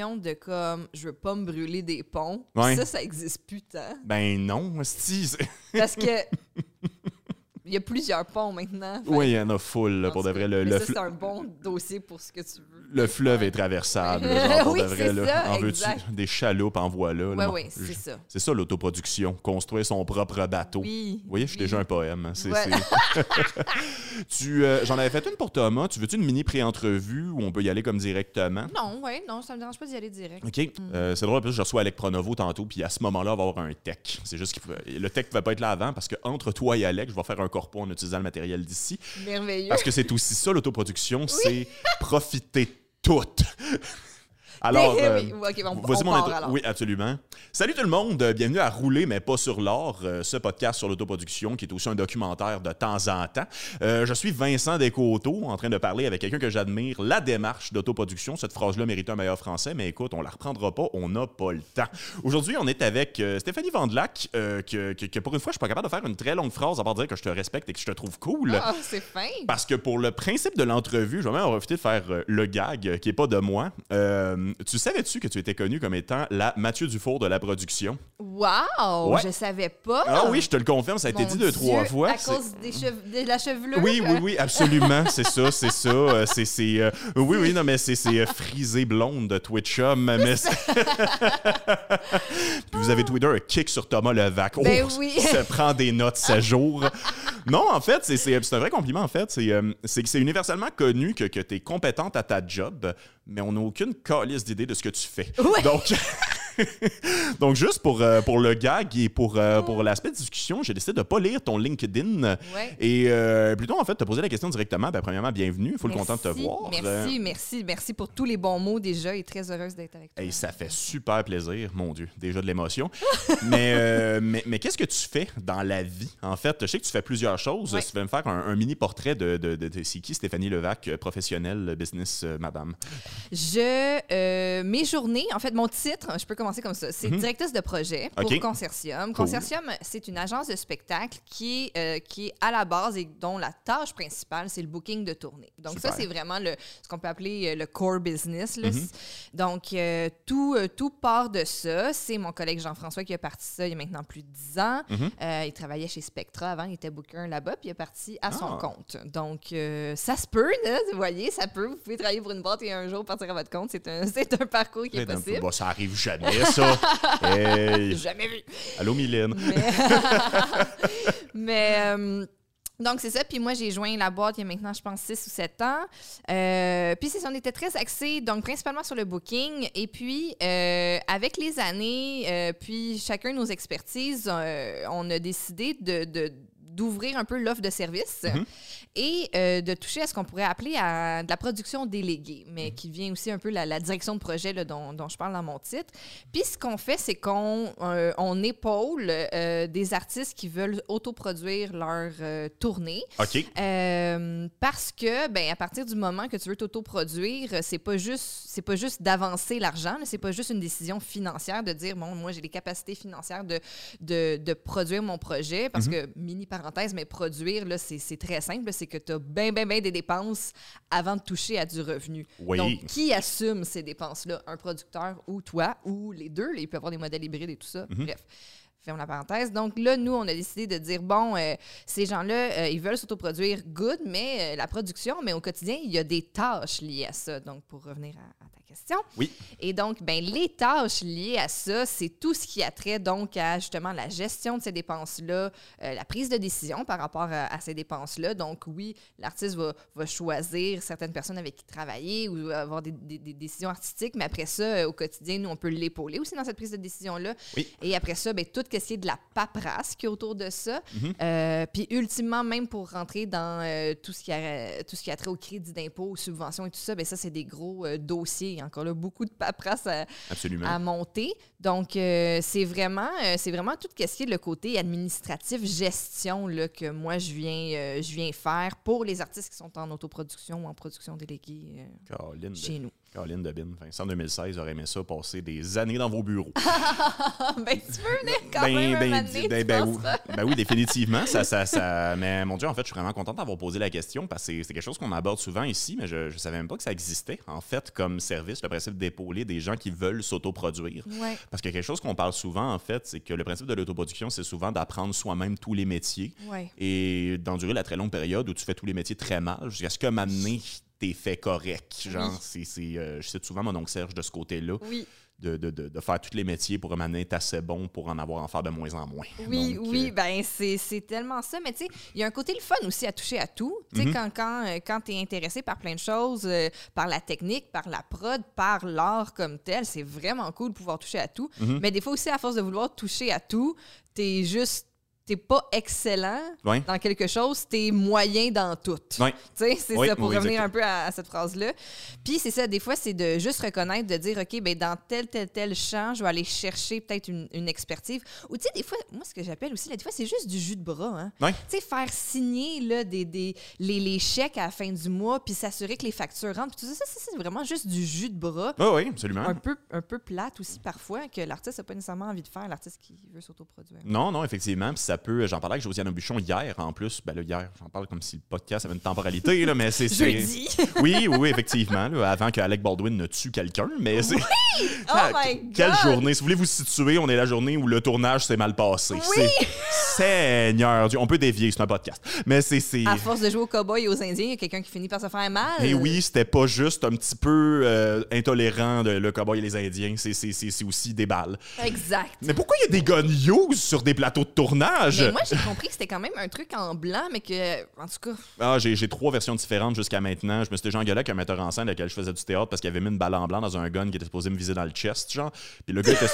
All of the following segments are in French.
notion de comme je veux pas me brûler des ponts. Ouais. Ça, ça existe plus tant. Ben non, c'est- Parce que il y a plusieurs ponts maintenant. Oui, il y en a full, là, pour de vrai. Le, mais le ça, fl- c'est un bon dossier pour ce que tu veux. Le fleuve est traversable. genre, pour Oui, de vrai, c'est là. ça, En veux-tu des chaloupes en voilà. Oui, Je- c'est ça. C'est ça l'autoproduction, construire son propre bateau. Oui. Vous voyez, je suis oui. déjà un poème. hein. C'est, tu, euh, j'en avais fait une pour Thomas. Tu veux-tu une mini pré-entrevue où on peut y aller comme directement? Non, ouais, non, ça me dérange pas d'y aller direct. OK. Euh, c'est drôle, parce que je reçois Alec Pronovo tantôt, puis à ce moment-là, on va avoir un tech. C'est juste que le tech ne va pas être là avant, parce que entre toi et Alec, je vais faire un corpo en utilisant le matériel d'ici. Merveilleux. Parce que c'est aussi ça, l'autoproduction, c'est profiter toutes. Alors, Eh euh, on, on mon part intro- alors. Oui, absolument. Salut tout le monde, euh, bienvenue à Rouler, mais pas sur l'or, euh, ce podcast sur l'autoproduction qui est aussi un documentaire de temps en temps. Euh, je suis Vincent Descoteaux, en train de parler avec quelqu'un que j'admire, la démarche d'autoproduction. Cette phrase-là mérite un meilleur français, mais écoute, on la reprendra pas, on n'a pas le temps. Aujourd'hui, on est avec euh, Stéphanie Vandelac, que, que- que pour une fois, je suis pas capable de faire une très longue phrase à part dire que je te respecte et que je te trouve cool. Ah, c'est fin. Parce que pour le principe de l'entrevue, je vais même en profiter de faire le gag qui est pas de moi. Euh, tu savais-tu que tu étais connue comme étant la Mathieu Dufour de la production? Wow! Ouais. Je savais pas. Ah oui, je te le confirme, ça a été Mon dit deux, Dieu, trois fois. À cause des de la chevelure? Oui, oui, oui, absolument, c'est ça, c'est ça. euh, c'est, c'est, euh, oui, oui, non, mais c'est, c'est euh, frisé blonde de Twitchum, mais Puis vous avez Twitter un kick sur Thomas Levac. Oh, Ben oui. Ça prend des notes ce jour. Non, en fait, c'est, un vrai compliment, en fait. C'est, c'est universellement connu que, que tu es compétente à ta job, mais on n'a aucune calice d'idée de ce que tu fais. Ouais. Donc... Donc, juste pour, euh, pour le gag et pour, euh, pour l'aspect de discussion, j'ai décidé de ne pas lire ton LinkedIn. Ouais. Et euh, plutôt, en fait, te poser la question directement. Ben, premièrement, bienvenue. Full content de te voir. Merci, merci, merci pour tous les bons mots déjà et très heureuse d'être avec toi. Et ça fait super plaisir, mon Dieu, déjà de l'émotion. mais mais, mais qu'est-ce que tu fais dans la vie? En fait, je sais que tu fais plusieurs choses. Ouais. Tu vas me faire un, un mini portrait de, de, de, de- c'est qui Stéphanie Levac, professionnelle, business, madame? Je, mes journées, en fait, mon titre, je peux commencer comme ça, c'est directrice de projet pour Mhm. OK. Consortium. Cool. Consortium, c'est une agence de spectacle qui est, euh, qui est à la base et dont la tâche principale, c'est le booking de tournée. Donc Super. ça, c'est vraiment le, ce qu'on peut appeler euh, le core business. là. Mhm. Donc euh, tout, euh, tout part de ça. C'est mon collègue Jean-François qui a parti ça il y a maintenant plus de 10 ans. Mhm. Il travaillait chez Spectra avant, il était booker là-bas, puis il est parti à son Ah. compte. Donc, ça se peut, là, vous voyez, ça peut. Vous pouvez travailler pour une boîte et un jour partir à votre compte. C'est un, un parcours qui est Ben, possible. bon, ça arrive jamais, ça. Hey. Jamais vu. Allô, Mylène. Mais, mais, euh, donc, c'est ça. Puis moi, j'ai joint la boîte il y a maintenant, je pense, 6 ou 7 ans. Euh, puis c'est ça, on était très axés, donc principalement sur le booking. Et puis, euh, avec les années, puis chacun nos expertises, on a décidé de... de- d'ouvrir un peu l'offre de service Mhm. et euh, de toucher à ce qu'on pourrait appeler à de la production déléguée, Mhm. mais qui vient aussi un peu la, la direction de projet là, dont, dont je parle dans mon titre. Puis ce qu'on fait, c'est qu'on euh, on épaule euh, des artistes qui veulent autoproduire leur tournée. OK. Parce que, ben, à partir du moment que tu veux t'autoproduire, c'est pas juste, c'est pas juste d'avancer l'argent, c'est pas juste une décision financière de dire, bon, moi, j'ai les capacités financières de, de, de produire mon projet, parce que, mini parenthèse, mais produire, là, c'est, très simple, c'est que tu as bien, bien, bien des dépenses avant de toucher à du revenu. Oui. Donc, qui assume ces dépenses-là? Un producteur ou toi, ou les deux, là, il peut y avoir des modèles hybrides et tout ça. Bref. Ferme la parenthèse. Donc là, nous, on a décidé de dire, bon, euh, ces gens-là, euh, ils veulent s'autoproduire good, mais euh, la production, mais au quotidien, il y a des tâches liées à ça. Donc, pour revenir à, à ta question. Oui. Et donc, ben, les tâches liées à ça, c'est tout ce qui a trait donc à justement la gestion de ces dépenses-là, euh, la prise de décision par rapport à, à ces dépenses-là. Donc, oui, l'artiste va, va choisir certaines personnes avec qui travailler ou avoir des, des- des décisions artistiques, mais après ça, euh, au quotidien, nous, on peut l'épauler aussi dans cette prise de décision-là. Oui. Et après ça, ben, tout ce qui est de la paperasse qui est autour de ça. Mhm. Euh, puis ultimement, même pour rentrer dans euh, tout, ce qui a, tout ce qui a trait au crédit d'impôt, aux subventions et tout ça, ben ça, c'est des gros Encore là, beaucoup de paperasse à, monter. Donc, euh, c'est vraiment, euh, c'est vraiment tout ce qui est le côté administratif, gestion là, que moi, je viens, euh, je viens faire pour les artistes qui sont en autoproduction ou en production déléguée chez nous. Caroline Debine. Vincent 2016 aurait aimé ça passer des années dans vos bureaux. ben, tu peux venir quand même ben, tu ben, oui, pas? ben oui, définitivement. Ça, ça, ça- mais mon Dieu, en fait, je suis vraiment content d'avoir posé la question parce que c'est quelque chose qu'on aborde souvent ici, mais je ne savais même pas que ça existait, en fait, comme service le principe d'épauler des gens qui veulent s'autoproduire. Ouais. Parce que quelque chose qu'on parle souvent, en fait, c'est que le principe de l'autoproduction, c'est souvent d'apprendre soi-même tous les métiers Ouais. et d'endurer la très longue période où tu fais tous les métiers très mal jusqu'à ce moment donné, t'es fait correct. Genre, Oui. c'est, euh, je cite souvent mon oncle Serge de ce côté-là, Oui. de, de, de, de faire tous les métiers pour donné, être assez bon pour en avoir en faire de moins en moins. Oui, Donc, oui, euh, ben c'est tellement ça. Mais tu sais, il y a un côté le fun aussi à toucher à tout. Tu sais, Mhm. quand, quand, euh, quand tu es intéressé par plein de choses, euh, par la technique, par la prod, par l'art comme tel, c'est vraiment cool de pouvoir toucher à tout. Mhm. Mais des fois aussi, à force de vouloir toucher à tout, t'es juste. T'es pas excellent dans quelque chose, t'es moyen dans tout. Tu sais, c'est Oui, ça, pour revenir exactement. un peu à, à cette phrase-là. Puis c'est ça, des fois, c'est de juste reconnaître, de dire, OK, ben dans tel, tel, tel champ, je vais aller chercher peut-être une, une expertise. Ou tu sais, des fois, moi, ce que j'appelle aussi, là, des fois, c'est juste du jus de bras. Hein? Tu sais, faire signer là, des, des, les, les chèques à la fin du mois, puis s'assurer que les factures rentrent. Puis tout ça, ça, c'est vraiment juste du jus de bras. Oui, oui, absolument. Un peu, un peu plate aussi parfois, que l'artiste n'a pas nécessairement envie de faire, l'artiste qui veut s'autoproduire. Non, non, effectivement. Puis ça peut. J'en parlais avec Josiane Aubuchon hier, en plus. Ben là, hier, j'en parle comme si le podcast avait une temporalité, là, mais c'est. c'est- Jeudi! Oui, oui, oui, effectivement. là, avant que Alec Baldwin ne tue quelqu'un, mais c'est. Oh Ah, my Quelle God! journée. Si vous voulez vous situer, on est la journée où le tournage s'est mal passé. C'est- Seigneur Dieu. On peut dévier, c'est un podcast. Mais c'est. c'est- À force de jouer aux cowboys et aux Indiens, il y a quelqu'un qui finit par se faire mal. Et oui, c'était pas juste un petit peu euh, intolérant de le cowboy et les Indiens. C'est- C'est c'est- c'est aussi des balles. Exact. Mais pourquoi il y a des gun news sur des plateaux de tournage? Mais moi, j'ai compris que c'était quand même un truc en blanc, mais que, en tout cas, Ah, j'ai j'ai trois versions différentes jusqu'à maintenant. Je me suis déjà engueulé avec un metteur en scène avec lequel je faisais du théâtre parce qu'il avait mis une balle en blanc dans un gun qui était supposé me viser dans le chest, genre. Puis le gars était.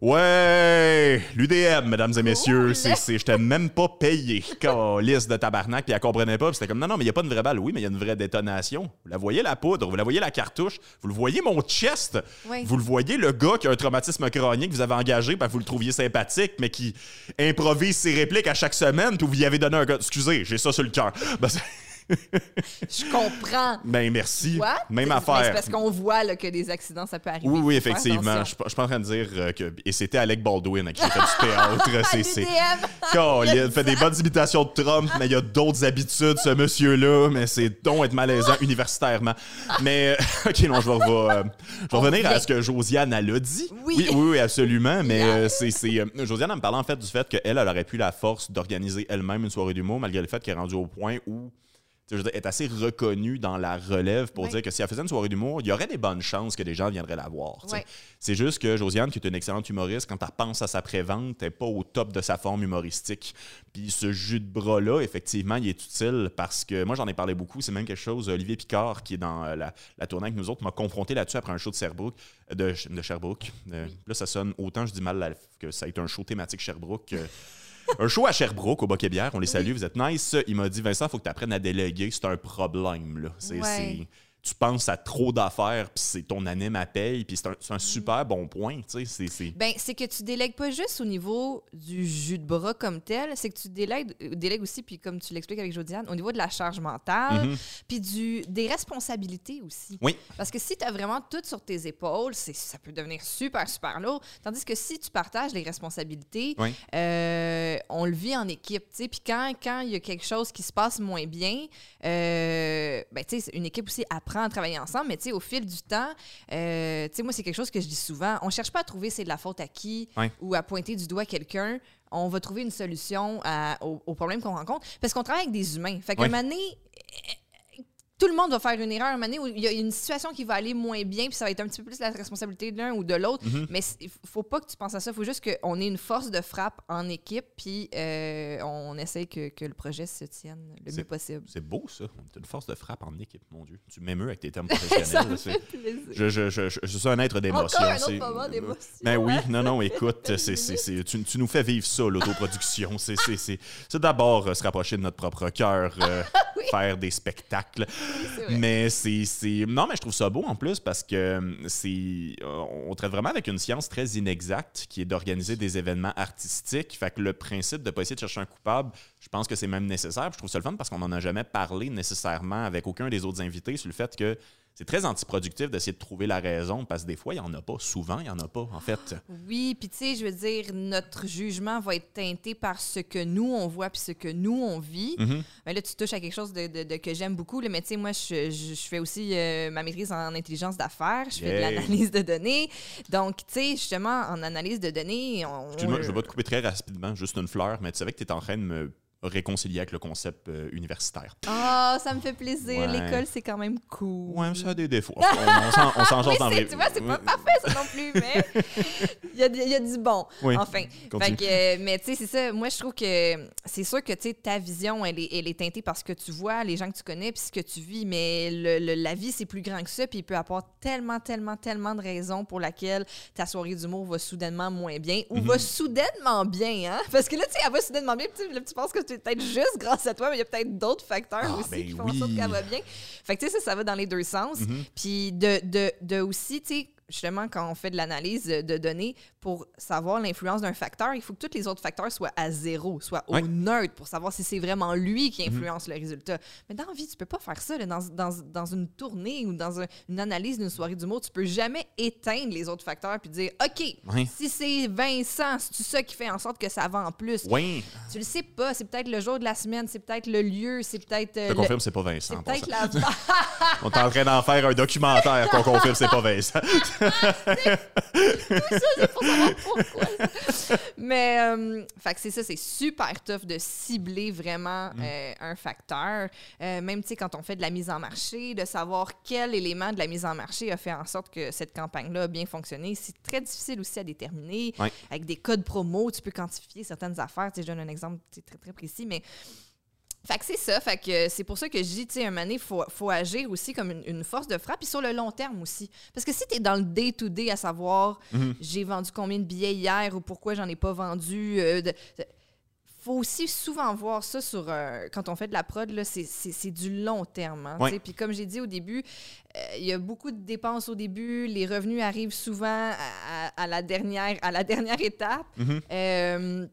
Ouais! L'UDM, mesdames et messieurs. Cool. c'est c'est- J'étais même pas payé. Liste de tabarnak. Puis elle comprenait pas. Puis c'était comme, non, non, mais il y a pas une vraie balle. Oui, mais il y a une vraie détonation. Vous la voyez, la poudre. Vous la voyez, la cartouche. Vous le voyez, mon chest? Oui. Vous le voyez, le gars qui a un traumatisme crânien que vous avez engagé parce que vous le trouviez sympathique, mais qui improvise ses répliques à chaque semaine, puis vous y avez donné un gars. Excusez, j'ai ça sur le cœur. Ben, je comprends. ben, merci. What? Même Mais affaire. C'est parce qu'on voit là, que des accidents, ça peut arriver. Oui, oui, effectivement. Je suis pas- je suis pas en train de dire euh, que. Et c'était Alec Baldwin qui j'ai fait du théâtre. C'est. c'est-. Colin, fait des bonnes imitations de Trump, mais il y a d'autres habitudes, ce monsieur-là, mais c'est donc être malaisant universitairement. Mais, euh, ok, non, je vais, euh, je vais On revenir à ce que Josiane, elle a dit. Oui. oui, oui, oui, absolument, mais euh, c'est, Josiane, elle me parlait en fait du fait qu'elle, elle aurait pu la force d'organiser elle-même une soirée d'humour, malgré le fait qu'elle est rendue au point où je veux dire, elle est assez reconnue dans la relève pour Oui. dire que si elle faisait une soirée d'humour, il y aurait des bonnes chances que des gens viendraient la voir. C'est juste que Josiane, qui est une excellente humoriste, quand elle pense à sa prévente, elle n'est pas au top de sa forme humoristique. Puis ce jus de bras-là, effectivement, il est utile parce que moi, j'en ai parlé beaucoup. C'est même quelque chose. Olivier Picard, qui est dans euh, la, la tournée avec nous autres, m'a confronté là-dessus après un show de Sherbrooke. De, de Sherbrooke. Euh, Là, ça sonne autant, je dis mal, que ça a été un show thématique Sherbrooke. euh, un show à Sherbrooke, au Boquet-Bière. On les salue, vous êtes nice. Il m'a dit, Vincent, il faut que tu apprennes à déléguer. C'est un problème. Là. C'est, Ouais. Tu penses à trop d'affaires, puis c'est ton anime à paye, puis c'est un, un super bon point. tu sais, C'est, c'est... Ben, c'est que tu délègues pas juste au niveau du jus de bras comme tel, c'est que tu délègues, euh, délègues aussi, puis comme tu l'expliques avec Josiane, au niveau de la charge mentale, Mhm. puis du, des responsabilités aussi. Oui. Parce que si tu as vraiment tout sur tes épaules, c'est, ça peut devenir super, super lourd. Tandis que si tu partages les responsabilités, Oui. euh, on le vit en équipe. tu sais. Puis quand quand il y a quelque chose qui se passe moins bien, euh, ben, tu sais, une équipe aussi apprend à travailler ensemble, mais tu sais, au fil du temps, euh, tu sais, moi, c'est quelque chose que je dis souvent. On cherche pas à trouver c'est de la faute à qui Ouais. ou à pointer du doigt quelqu'un. On va trouver une solution à- au, au problème qu'on rencontre parce qu'on travaille avec des humains. Fait qu'à Ouais. un moment donné, tout le monde va faire une erreur un moment donné où il y a une situation qui va aller moins bien, puis ça va être un petit peu plus la responsabilité de l'un ou de l'autre. Mhm. Mais il faut pas que tu penses à ça. Il faut juste qu'on ait une force de frappe en équipe, puis euh, on essaie que, que le projet se tienne le mieux possible. C'est beau, ça. Une force de frappe en équipe, mon Dieu. Tu m'émeus avec tes termes Ça professionnels. plaisir. je, je, je, je, suis un être d'émotion. Un autre moment d'émotion. Ben oui, non, non, écoute, c'est, c'est, c'est- tu, tu nous fais vivre ça, l'autoproduction. C'est, d'abord euh, se rapprocher de notre propre cœur, euh, faire des spectacles. Mais c'est. Non, mais je trouve ça beau en plus parce que euh, c'est. euh, On traite vraiment avec une science très inexacte qui est d'organiser des événements artistiques. Fait que le principe de pas essayer de chercher un coupable, je pense que c'est même nécessaire. Puis Je trouve ça le fun parce qu'on n'en a jamais parlé nécessairement avec aucun des autres invités sur le fait que c'est très antiproductif d'essayer de trouver la raison parce que des fois, il n'y en a pas. Souvent, il n'y en a pas, en fait. Oui, puis tu sais, je veux dire, notre jugement va être teinté par ce que nous, on voit puis ce que nous, on vit. Mhm. Mais là, tu touches à quelque chose de, de- de- que j'aime beaucoup. mais tu sais, moi, je, je- je fais aussi euh, ma maîtrise en intelligence d'affaires. Je fais de l'analyse de données. Donc, tu sais, justement, en analyse de données, on... Excuse-moi, je vais pas te couper très rapidement, juste une fleur, mais tu savais que tu es en train de me réconcilier avec le concept euh, universitaire. Ah, ça me fait plaisir. Ouais. L'école, c'est quand même cool. Ouais, ça a des défauts. On, on s'en- jase dans tu vois, c'est pas parfait, ça non plus, mais il y a, du- il y a du bon. Oui, Enfin. Fait que, euh, mais tu sais, c'est ça. Moi, je trouve que c'est sûr que tu ta vision, elle est, elle est teintée par ce que tu vois, les gens que tu connais, puis ce que tu vis. Mais le- le- la vie, c'est plus grand que ça. Puis il peut avoir tellement, tellement, tellement de raisons pour laquelle ta soirée d'humour va soudainement moins bien ou Mhm. va soudainement bien. Hein? Parce que là, tu sais, elle va soudainement bien. puis tu tu penses que c'est peut-être juste grâce à toi, mais il y a peut-être d'autres facteurs Ah, aussi ben qui font en sorte qu'elle va bien. Fait que tu sais, ça, ça va dans les deux sens. Mhm. Puis de, de, de aussi, tu sais, justement, quand on fait de l'analyse de données, pour savoir l'influence d'un facteur, il faut que tous les autres facteurs soient à zéro, soient au Ouais. Mhm. neutre pour savoir si c'est vraiment lui qui influence le résultat. Mais dans la vie, tu peux pas faire ça. là. Dans, dans, dans une tournée ou dans un- une analyse d'une soirée d'humour, tu peux jamais éteindre les autres facteurs puis dire OK, Ouais. si c'est Vincent, c'est ça qui fait en sorte que ça va en plus? Oui, Tu le sais pas. C'est peut-être le jour de la semaine, c'est peut-être le lieu, c'est peut-être. euh, je te le- confirme, c'est pas Vincent. Peut-être la. On est en train d'en faire un documentaire qu'on confirme, c'est pas Vincent. pour savoir pourquoi. Mais, euh, fait que c'est ça, c'est super tough de cibler vraiment Mm. euh, un facteur. Euh, même, tu sais, quand on fait de la mise en marché, de savoir quel élément de la mise en marché a fait en sorte que cette campagne-là a bien fonctionné, c'est très difficile aussi à déterminer. Ouais. Avec des codes promo, tu peux quantifier certaines affaires. Tu sais, je donne un exemple très, très précis, mais fait que c'est ça. Fait que c'est pour ça que je dis, tu sais, un il faut, faut agir aussi comme une, une force de frappe, puis sur le long terme aussi. Parce que si tu es dans le day-to-day à savoir, Mhm. j'ai vendu combien de billets hier ou pourquoi j'en ai pas vendu, euh, de- de- faut aussi souvent voir ça sur euh, quand on fait de la prod c'est- du long terme hein, puis comme j'ai dit au début euh, il y a beaucoup de dépenses au début les revenus arrivent souvent à, à- à la dernière à la dernière étape Mhm. euh,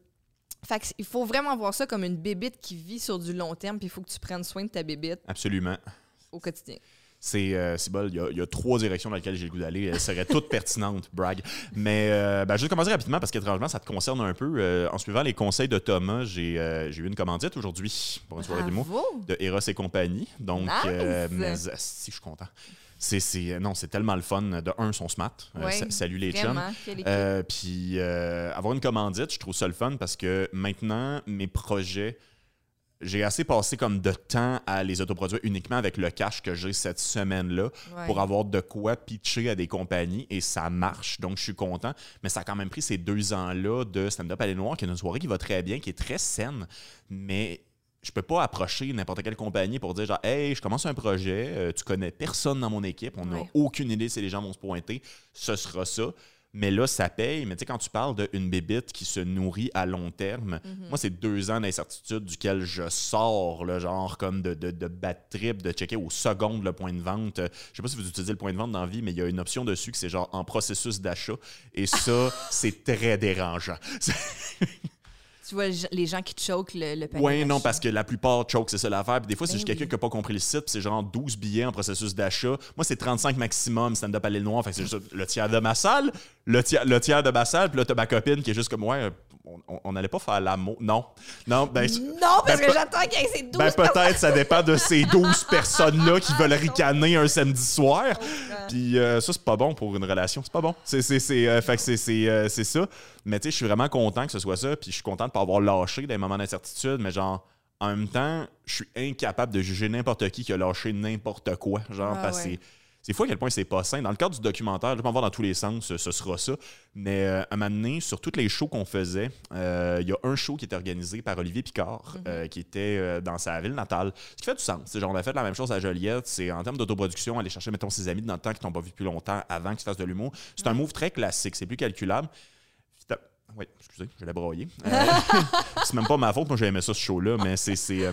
fait que il faut vraiment voir ça comme une bébite qui vit sur du long terme, puis il faut que tu prennes soin de ta bébite Absolument. au quotidien. C'est euh, bol, il y, y a trois directions dans lesquelles j'ai le goût d'aller. Elles seraient toutes pertinentes, brag. Mais euh, ben, je vais commencer rapidement parce qu'étrangement, ça te concerne un peu. Euh, en suivant les conseils de Thomas, j'ai euh, j'ai eu une commandite aujourd'hui pour une soirée d'humour de Eros et compagnie. Donc, Nice! mais, si je suis content. C'est, c'est- non, c'est tellement le fun. De un, sont smart. Euh, salut les chums. Euh, puis euh, avoir une commandite, je trouve ça le fun parce que maintenant, mes projets, j'ai assez passé comme de temps à les autoproduire uniquement avec le cash que j'ai cette semaine-là Ouais. pour avoir de quoi pitcher à des compagnies et ça marche. Donc, je suis content. Mais ça a quand même pris ces deux ans-là de stand-up à Noir, qui est une soirée qui va très bien, qui est très saine, mais je peux pas approcher n'importe quelle compagnie pour dire genre hey je commence un projet euh, tu connais personne dans mon équipe on n'a Ouais. aucune idée si les gens vont se pointer ce sera ça. Mais là ça paye. Mais tu sais quand tu parles d'une bébite qui se nourrit à long terme Mhm. moi c'est deux ans d'incertitude duquel je sors le genre comme de, de, de bad trip de checker aux secondes le point de vente. Euh, je sais pas si vous utilisez le point de vente dans la vie mais il y a une option dessus que c'est genre en processus d'achat. Et ça c'est très dérangeant Tu vois les gens qui choquent le, le panier. Oui, non, parce que la plupart choke, c'est ça l'affaire. Puis des fois, c'est Ben juste quelqu'un qui n'a pas compris le site, puis c'est genre 12 billets en processus d'achat. Moi, c'est 35 maximum stand-up à l'île Noire. Fait que c'est juste le tiers de ma salle, le tiers, le tiers de ma salle, puis là, t'as ma copine qui est juste comme, ouais, on- n'allait pas faire l'amour. Non. Non, ben. Non, parce ben, que j'attends qu'il y ait ces 12 Ben peut-être, ça dépend de ces 12 personnes-là qui veulent ricaner un samedi soir. Puis euh, ça, c'est pas bon pour une relation. C'est pas bon. C'est, c'est, c'est, euh, fait que c'est, c'est, euh, c'est ça. Mais tu sais, je suis vraiment content que ce soit ça. Puis je suis content de pas avoir lâché des moments d'incertitude. Mais genre, en même temps, je suis incapable de juger n'importe qui qui a lâché n'importe quoi. Genre, Ah parce que ouais. C'est. Fou à quel point c'est pas sain. Dans le cadre du documentaire, je vais voir dans tous les sens, ce, sera ça. Mais euh, à un moment donné, sur toutes les shows qu'on faisait, euh, il y a un show qui était organisé par Olivier Picard, Mhm. euh, qui était dans sa ville natale. Ce qui fait du sens. C'est genre, on a fait la même chose à Joliette. C'est en termes d'autoproduction, aller chercher, mettons, ses amis dans le temps qui t'ont pas vu depuis longtemps avant qu'ils fassent de l'humour. C'est un move très classique. C'est plus calculable. Oui, excusez, je l'ai broyé. Euh, c'est même pas ma faute. Moi, j'ai aimé ça, ce show-là, mais c'est. c'est, euh,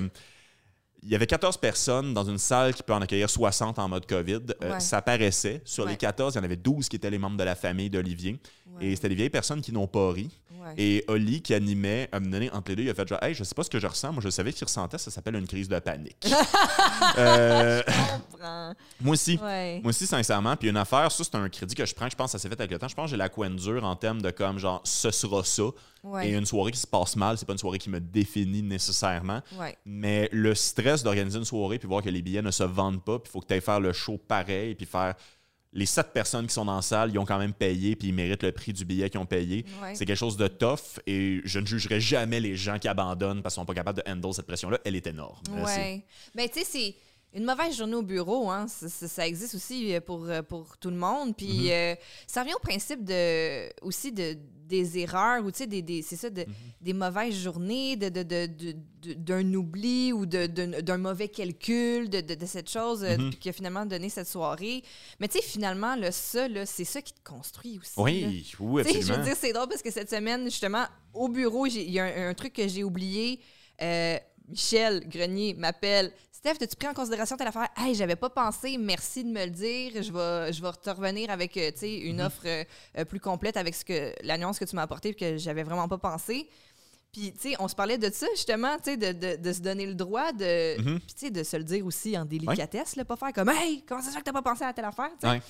il y avait 14 personnes dans une salle qui peut en accueillir 60 en mode COVID. Euh, Ouais. ça paraissait. Sur les Ouais. 14, il y en avait 12 qui étaient les membres de la famille d'Olivier. Ouais. Et c'était des vieilles personnes qui n'ont pas ri. Et Oli, qui animait, a donné entre les deux, il a fait genre, hey, je sais pas ce que je ressens. Moi, je savais qu'il ressentait. Ça s'appelle une crise de panique. Euh, Je moi aussi. Moi aussi, sincèrement. Puis une affaire, ça, c'est un crédit que je prends. Je pense que ça s'est fait avec le temps. Je pense que j'ai la couenne dure en termes de comme, genre, ce sera ça. Ouais. Et une soirée qui se passe mal, c'est pas une soirée qui me définit nécessairement. Ouais. Mais le stress d'organiser une soirée puis voir que les billets ne se vendent pas, puis il faut que tu ailles faire le show pareil, puis faire. Les sept personnes qui sont dans la salle, ils ont quand même payé, puis ils méritent le prix du billet qu'ils ont payé. Ouais. C'est quelque chose de tough et je ne jugerai jamais les gens qui abandonnent parce qu'ils sont pas capables de handle cette pression-là. Elle est énorme. C'est- Ouais. Ben, tu sais, c'est une mauvaise journée au bureau, hein. Ça, ça- ça existe aussi euh, pour, euh, pour tout le monde. Puis Mhm. euh, ça revient au principe de, aussi de, des erreurs ou, tu sais, des, des- c'est ça, de, Mhm. des mauvaises journées, de, de, de- d'un oubli ou d'un mauvais calcul de, cette chose Mhm. qui a finalement donné cette soirée. Mais tu sais, finalement, là, ça, là, c'est ça qui te construit aussi. là. Oui, oui, Tu sais, je absolument. veux dire, c'est drôle parce que cette semaine, justement, au bureau, j'ai- il y a un, un truc que j'ai oublié. Euh, Michel Grenier m'appelle. Steph, as-tu pris en considération telle affaire? Hey, j'avais pas pensé, merci de me le dire. Je vais, je vais te revenir avec euh, tu une Mhm. offre euh, euh, plus complète avec ce que l'annonce que tu m'as apportée et que j'avais vraiment pas pensé. Puis, tu sais, on se parlait de ça, justement, tu sais, de, de, de se donner le droit, de, Mhm. puis, tu sais, de se le dire aussi en délicatesse, là, pas faire comme, hey, comment ça se fait que t'as pas pensé à telle affaire? Ouais.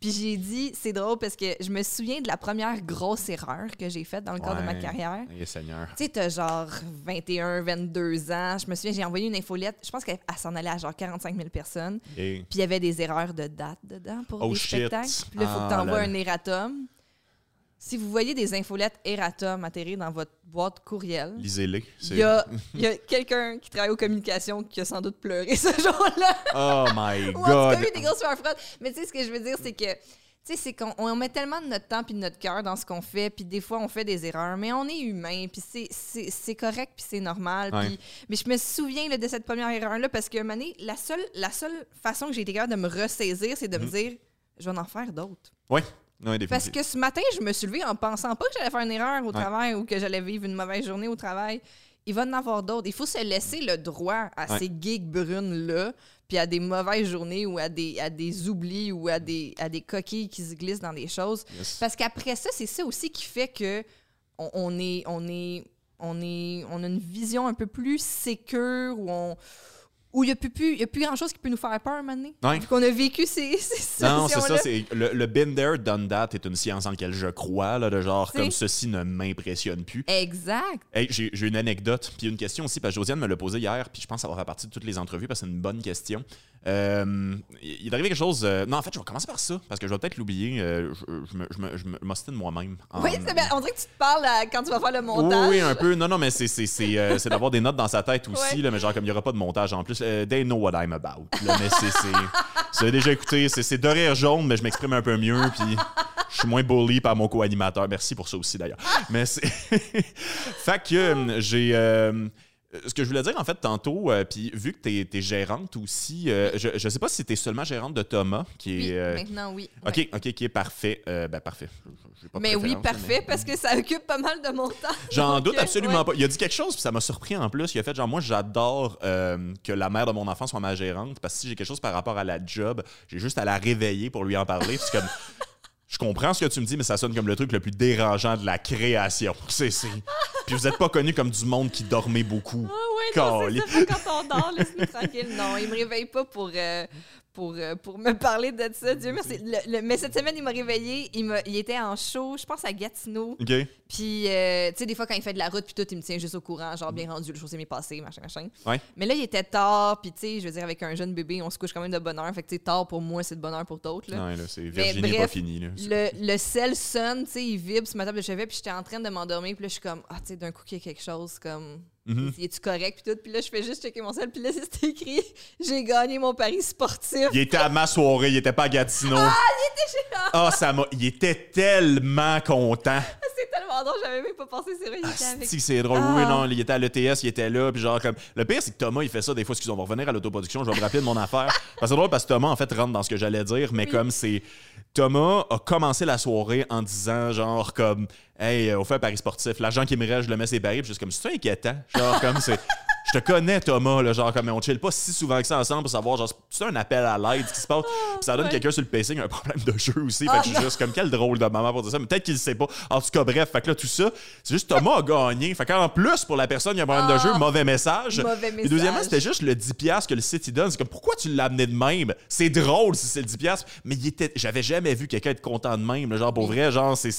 Puis j'ai dit, c'est drôle parce que je me souviens de la première grosse erreur que j'ai faite dans le cadre de ma Ouais. carrière. Eh, Seigneur. Tu sais, t'as genre 21, 22 ans. Je me souviens, j'ai envoyé une infolette. Je pense qu'elle elle s'en allait à genre 45 000 personnes. Et- Puis il y avait des erreurs de date dedans pour Oh des shit. spectacles. Puis là, il faut Ah que t'envoies un erratum. Si vous voyez des infolettes erratum atterrir dans votre boîte courriel, Lisez-les. il y a, quelqu'un qui travaille aux communications qui a sans doute pleuré ce jour-là. Oh my Ou god. eu des grosses froides. Mais tu sais, ce que je veux dire, c'est que, tu sais, c'est qu'on on met tellement de notre temps puis de notre cœur dans ce qu'on fait, puis des fois, on fait des erreurs, mais on est humain, puis c'est- c'est c'est correct, puis c'est normal. Ouais. mais je me souviens là, de cette première erreur-là parce qu'à un moment donné, la seule, la seule façon que j'ai été capable de me ressaisir, c'est de me dire, je vais en faire d'autres. Oui, Parce que ce matin, je me suis levée en pensant pas que j'allais faire une erreur au Ouais. travail ou que j'allais vivre une mauvaise journée au travail. Il va en avoir d'autres. Il faut se laisser le droit à Ouais. ces gigs brunes-là, puis à des mauvaises journées ou à des, à des oublis ou à des, à des coquilles qui se glissent dans des choses. Yes. Parce qu'après ça, c'est ça aussi qui fait que on, on est, on est, on est, on a une vision un peu plus sécure où on où il n'y a plus, plus, il y a plus grand-chose qui peut nous faire peur un moment donné. Ouais. Vu qu'on a vécu ces, ces Non, c'est ça. C'est le, le been there, done that est une science en laquelle je crois, là, de genre comme ceci ne m'impressionne plus. Exact. Hey, j'ai une anecdote, puis une question aussi, parce que Josiane me l'a posée hier, puis je pense que ça va faire partie de toutes les entrevues, parce que c'est une bonne question. Euh, il est arrivé quelque chose. euh, non, en fait, je vais commencer par ça, parce que je vais peut-être l'oublier. euh, je, je me, m'ostine moi-même. en- Oui, bien. On dirait que tu te parles à- quand tu vas faire le montage. oui, un peu. Non, non, mais euh, c'est d'avoir des notes dans sa tête aussi, Ouais. là, mais genre comme il n'y aura pas de montage en plus. Euh, they know what I'm about. mais c'est. Vous avez déjà écouté, c'est c'est de rire jaune, mais je m'exprime un peu mieux, puis je suis moins bully par mon co-animateur. Merci pour ça aussi, d'ailleurs. Mais c'est. fait que euh, j'ai. euh, ce que je voulais dire, en fait, tantôt, euh, puis vu que tu es, gérante aussi, euh, je, je sais pas si tu es seulement gérante de Thomas, qui est. Euh, maintenant, oui. OK, Ouais. OK, qui est parfait. Euh, ben, parfait. Pas Mais oui, parfait, mais- parce que ça occupe pas mal de mon temps. J'en doute euh, absolument ouais. pas. Il a dit quelque chose, puis ça m'a surpris en plus. Il a fait genre, moi, j'adore euh, que la mère de mon enfant soit ma gérante, parce que si j'ai quelque chose par rapport à la job, j'ai juste à la réveiller pour lui en parler. Puis c'est comme. Je comprends ce que tu me dis, mais ça sonne comme le truc le plus dérangeant de la création. C'est, c'est- Puis vous êtes pas connu comme du monde qui dormait beaucoup. Ah ouais, non, Calé. c'est ça, quand on dort, laisse-nous tranquille. Non, il me réveille pas pour, euh, pour, euh, pour me parler de ça. Dieu merci. Le- le- mais cette semaine, il m'a réveillé. Il, il était en show, je pense à Gatineau. OK? Puis, euh, tu sais, des fois, quand il fait de la route, puis tout, il me tient juste au courant, genre bien rendu, le chose m'est passé, machin, machin. Ouais. Mais là, il était tard, puis tu sais, je veux dire, avec un jeune bébé, on se couche quand même de bonne heure. Fait que, tu sais, tard pour moi, c'est de bonne heure pour d'autres. Non, là, c'est Virginie bref, pas fini. Là. Le, le sel sonne, tu sais, il vibre sur ma table de chevet, puis j'étais en train de m'endormir, puis là, je suis comme, ah, tu sais, d'un coup, il y a quelque chose, comme, Mhm. es-tu correct, puis tout, puis là, je fais juste checker mon sel, puis là, c'était écrit, j'ai gagné mon pari sportif. Il était à ma soirée, il était pas à Gatineau. Ah, il était chez Ah, ça m'a. Il était tellement content. C'est tellement drôle, j'avais même pas pensé, c'est vrai, il était avec. Si, c'est drôle. Ah. Oui, non, il était à l'ETS, il était là, puis genre comme. Le pire, c'est que Thomas, il fait ça des fois. Excusez, on va revenir à l'autoproduction, je vais me rappeler de mon affaire. Parce que c'est drôle parce que Thomas, en fait, rentre dans ce que j'allais dire, mais Oui. comme c'est. Thomas a commencé la soirée en disant, genre, comme, hey, euh, on fait un pari sportif. L'argent qui me reste, je le mets ses paris, puis juste comme, c'est inquiétant. Genre, comme, c'est. Je te connais, Thomas, là, genre, comme on chill pas si souvent que ça ensemble pour savoir, genre, c'est un appel à l'aide, ce qui se passe. Puis ça donne Ouais. quelqu'un sur le a un problème de jeu aussi. Fait Ah, que je suis juste comme, quel drôle de maman pour dire ça, mais peut-être qu'il le sait pas. En tout cas, bref, fait que là, tout ça, c'est juste Thomas a gagné. Fait qu'en plus, pour la personne qui a un problème de jeu, Ah. mauvais message. Mauvais Puis deuxièmement, message. c'était juste le 10$ que le site il donne. C'est comme, pourquoi tu l'as amené de même? C'est drôle si c'est le 10$, mais il était, j'avais jamais vu quelqu'un être content de même. là. Genre, pour vrai, genre, c'est.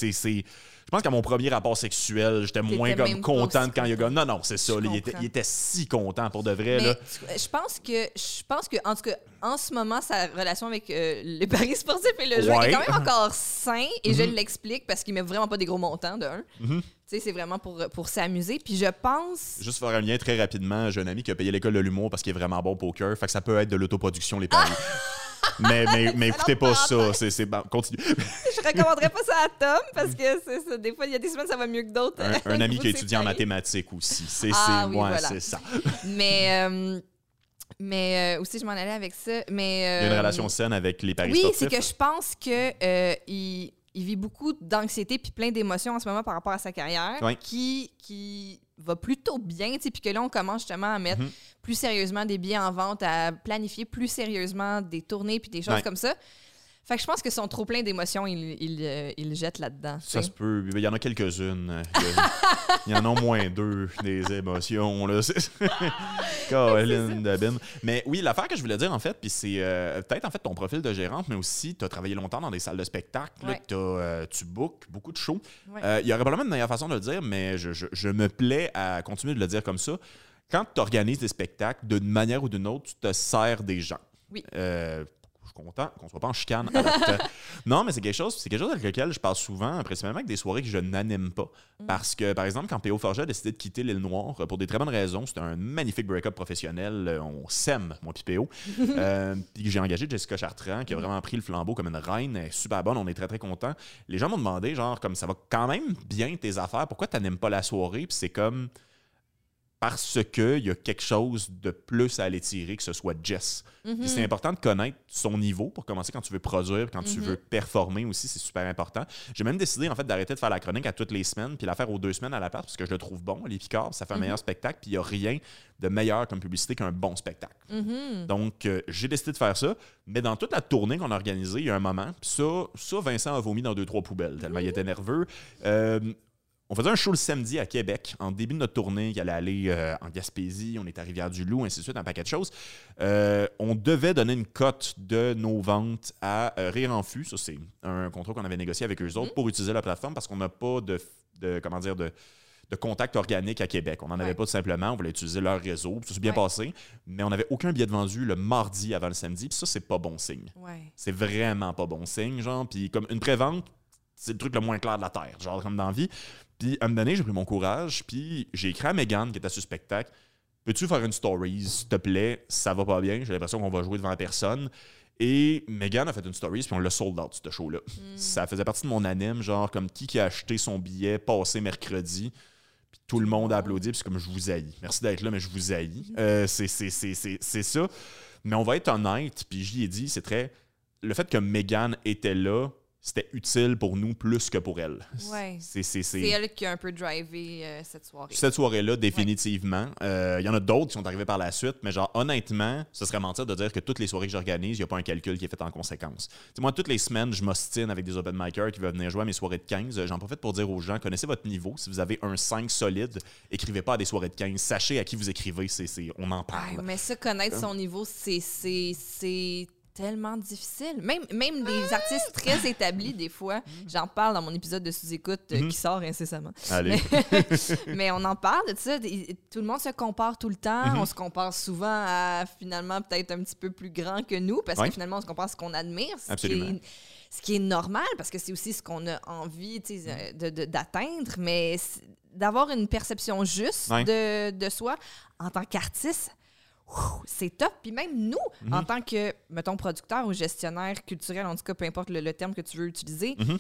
Je pense qu'à mon premier rapport sexuel, j'étais moins comme content de quand il a gagné. Non, non, c'est ça. Là, il, était, comprends. il était si content pour de vrai. Mais là. tu- je pense que, je pense que, en tout cas, en ce moment, sa relation avec euh, les paris sportifs et le jeu Ouais. est quand même encore sain et je Mhm. l'explique parce qu'il met vraiment pas des gros montants de un. Tu sais, c'est vraiment pour, pour s'amuser. Puis je pense. Juste faire un lien très rapidement, j'ai un ami qui a payé l'école de l'humour parce qu'il est vraiment bon au poker. Fait que ça peut être de l'autoproduction, les paris. mais, mais, mais écoutez pas ça. C'est, c'est, continue. Je recommanderais pas ça à Tom parce que c'est ça. Des fois, il y a des semaines, ça va mieux que d'autres. Un, ami qui a étudié en mathématiques aussi. C'est, Ah c'est, oui, ouais, voilà. c'est ça. Mais. euh, mais euh, aussi, je m'en allais avec ça. Mais, Il y a une euh, relation saine avec les paris Oui, sportifs. c'est que je pense que il, il vit beaucoup d'anxiété puis plein d'émotions en ce moment par rapport à sa carrière, Ouais. qui, qui va plutôt bien, tu sais, puis que là, on commence justement à mettre Mhm. plus sérieusement des billets en vente, à planifier plus sérieusement des tournées puis des choses Ouais. comme ça. Fait que je pense que son trop plein d'émotions, il, il, euh, il le jette là-dedans. Ça se peut. Il y en a quelques-unes. Il y a- Il y en a moins deux, des émotions. Là. Dabin. Mais oui, l'affaire que je voulais dire, en fait, puis c'est euh, peut-être en fait ton profil de gérante, mais aussi, tu as travaillé longtemps dans des salles de spectacle. Ouais. euh, tu bookes beaucoup de shows. Ouais. Euh, Il y aurait probablement une meilleure façon de le dire, mais je, je- je me plais à continuer de le dire comme ça. Quand tu organises des spectacles, d'une manière ou d'une autre, tu te sers des gens. Oui. Euh, suis content qu'on soit pas en chicane. l'acte. non, mais c'est quelque chose, c'est quelque chose avec lequel je parle souvent, principalement avec des soirées que je n'anime pas. Mm. Parce que, par exemple, quand P.O. Forget a décidé de quitter l'île Noire, euh, pour des très bonnes raisons, c'était un magnifique break-up professionnel. euh, On s'aime, moi puis P.O. Euh, puis j'ai engagé Jessica Chartrand, Mm. qui a vraiment pris le flambeau comme une reine. Elle est super bonne, on est très très contents. Les gens m'ont demandé, genre, comme ça va quand même bien tes affaires, pourquoi tu n'animes pas la soirée? Puis c'est comme parce qu'il y a quelque chose de plus à aller tirer que ce soit Jess. Mhm. c'est important de connaître son niveau pour commencer quand tu veux produire, quand tu Mhm. veux performer aussi, c'est super important. J'ai même décidé en fait d'arrêter de faire la chronique à toutes les semaines puis la faire aux deux semaines à la part parce que je le trouve bon, les Picards, ça fait un Mhm. meilleur spectacle puis il n'y a rien de meilleur comme publicité qu'un bon spectacle. Donc, euh, j'ai décidé de faire ça. Mais dans toute la tournée qu'on a organisée, il y a un moment, puis ça, ça, Vincent a vomi dans deux, trois poubelles, tellement il était nerveux. Euh, on faisait un show le samedi à Québec, en début de notre tournée, qui allait aller euh, en Gaspésie, on est à Rivière-du-Loup, ainsi de suite, un paquet de choses. Euh, on devait donner une cote de nos ventes à euh, Rire en Fût. Ça, c'est un contrat qu'on avait négocié avec eux autres pour utiliser la plateforme parce qu'on n'a pas de, de- comment dire, de, de contact organique à Québec. On n'en avait pas tout simplement. On voulait utiliser leur réseau. Ça s'est bien Ouais. passé. Mais on n'avait aucun billet de vendu le mardi avant le samedi. Puis ça, c'est pas bon signe. Ouais. C'est vraiment pas bon signe, genre. Puis comme une prévente, c'est le truc le moins clair de la Terre, genre comme dans la vie. Puis à un moment donné, j'ai pris mon courage, puis j'ai écrit à Megan, qui était sur le spectacle, peux-tu faire une story, s'il te plaît? Ça va pas bien, j'ai l'impression qu'on va jouer devant personne. Et Megan a fait une story, puis on l'a sold out, ce show-là. Ça faisait partie de mon anime, genre comme qui qui a acheté son billet passé mercredi. Puis tout le monde a applaudi, puis c'est comme je vous haïs. Merci d'être là, mais je vous haïs. Euh, c'est ça. Mais on va être honnête, puis j'y ai dit, c'est très. Le fait que Megan était là, c'était utile pour nous plus que pour elle. Ouais. C'est elle qui a un peu drivé euh, cette soirée. cette soirée-là, définitivement. Euh, Il y en a d'autres qui sont arrivés par la suite, mais genre, honnêtement, ce serait mentir de dire que toutes les soirées que j'organise, il n'y a pas un calcul qui est fait en conséquence. Tu sais, moi, toutes les semaines, je m'ostine avec des open micers qui veulent venir jouer à mes soirées de 15. J'en profite pour dire aux gens, connaissez votre niveau. Si vous avez un 5 solide, écrivez pas à des soirées de 15. Sachez à qui vous écrivez, c'est c'est- on en parle. mais ça, connaître son niveau, c'est tellement difficile. Même, même des artistes très établis, des fois, j'en parle dans mon épisode de sous-écoute euh, qui sort incessamment. Allez. Mais on en parle de ça. Tout le monde se compare tout le temps. Mhm. On se compare souvent à finalement peut-être un petit peu plus grand que nous parce Ouais. que finalement, on se compare à ce qu'on admire. Ce Absolument. Qui est, ce qui est normal parce que c'est aussi ce qu'on a envie d'atteindre. Mais d'avoir une perception juste Ouais. de, de soi en tant qu'artiste, c'est top. Puis même nous, Mhm. en tant que, mettons, producteur ou gestionnaire culturel, en tout cas, peu importe le, le terme que tu veux utiliser, Mhm.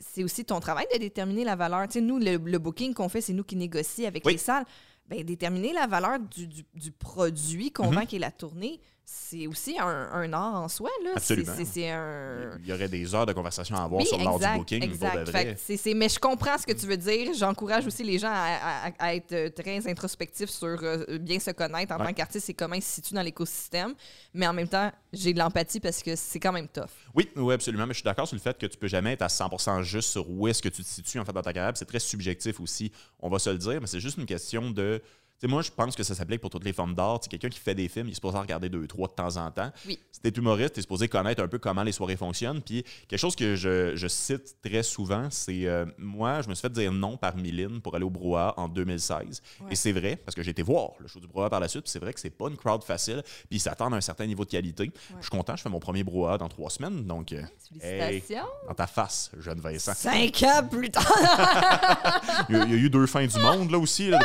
c'est aussi ton travail de déterminer la valeur. Tu sais, nous, le, le booking qu'on fait, c'est nous qui négocions avec Oui. les salles. Ben, déterminer la valeur du, du- du produit qu'on Mhm. vend, qui est la tournée, c'est aussi un, un art en soi. Là. Absolument. C'est- C'est c'est un. Il y aurait des heures de conversation à avoir Oui, sur l'art du booking. exact. c'est- c'est- mais je comprends ce que tu veux dire. J'encourage aussi les gens à, à- à être euh, très introspectifs sur euh, bien se connaître en Ouais. tant qu'artiste et comment ils se situent dans l'écosystème. Mais en même temps, j'ai de l'empathie parce que c'est quand même tough. Oui, oui, absolument. Mais je suis d'accord sur le fait que tu peux jamais être à 100% juste sur où est-ce que tu te situes en fait dans ta carrière. C'est très subjectif aussi, on va se le dire, mais c'est juste une question de. Moi, je pense que ça s'applique pour toutes les formes d'art. Quelqu'un qui fait des films, il est supposé en regarder deux, trois de temps en temps. Oui. Si t'es humoriste, t'es supposé connaître un peu comment les soirées fonctionnent. Puis quelque chose que je, je cite très souvent, c'est euh, moi, je me suis fait dire non par Mylène pour aller au Brouhaha en 2016. Ouais. Et c'est vrai, parce que j'ai été voir le show du Brouhaha par la suite. Puis c'est vrai que c'est pas une crowd facile. Puis ils s'attendent à un certain niveau de qualité. Je suis content, je fais mon premier Brouhaha dans trois semaines. Donc, euh, Félicitations. dans ta face, jeune Vincent. Cinq ans plus tard. Il y, a, il y a eu deux fins du monde, là aussi. Là, de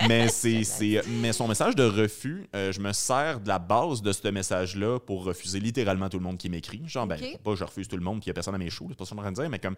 Ah mais, c'est, c'est- mais son message de refus, euh, je me sers de la base de ce message-là pour refuser littéralement tout le monde qui m'écrit. Genre, ben, Ok. pas je refuse tout le monde puis il n'y a personne à mes shows, c'est pas ça que je suis en train de dire, mais comme.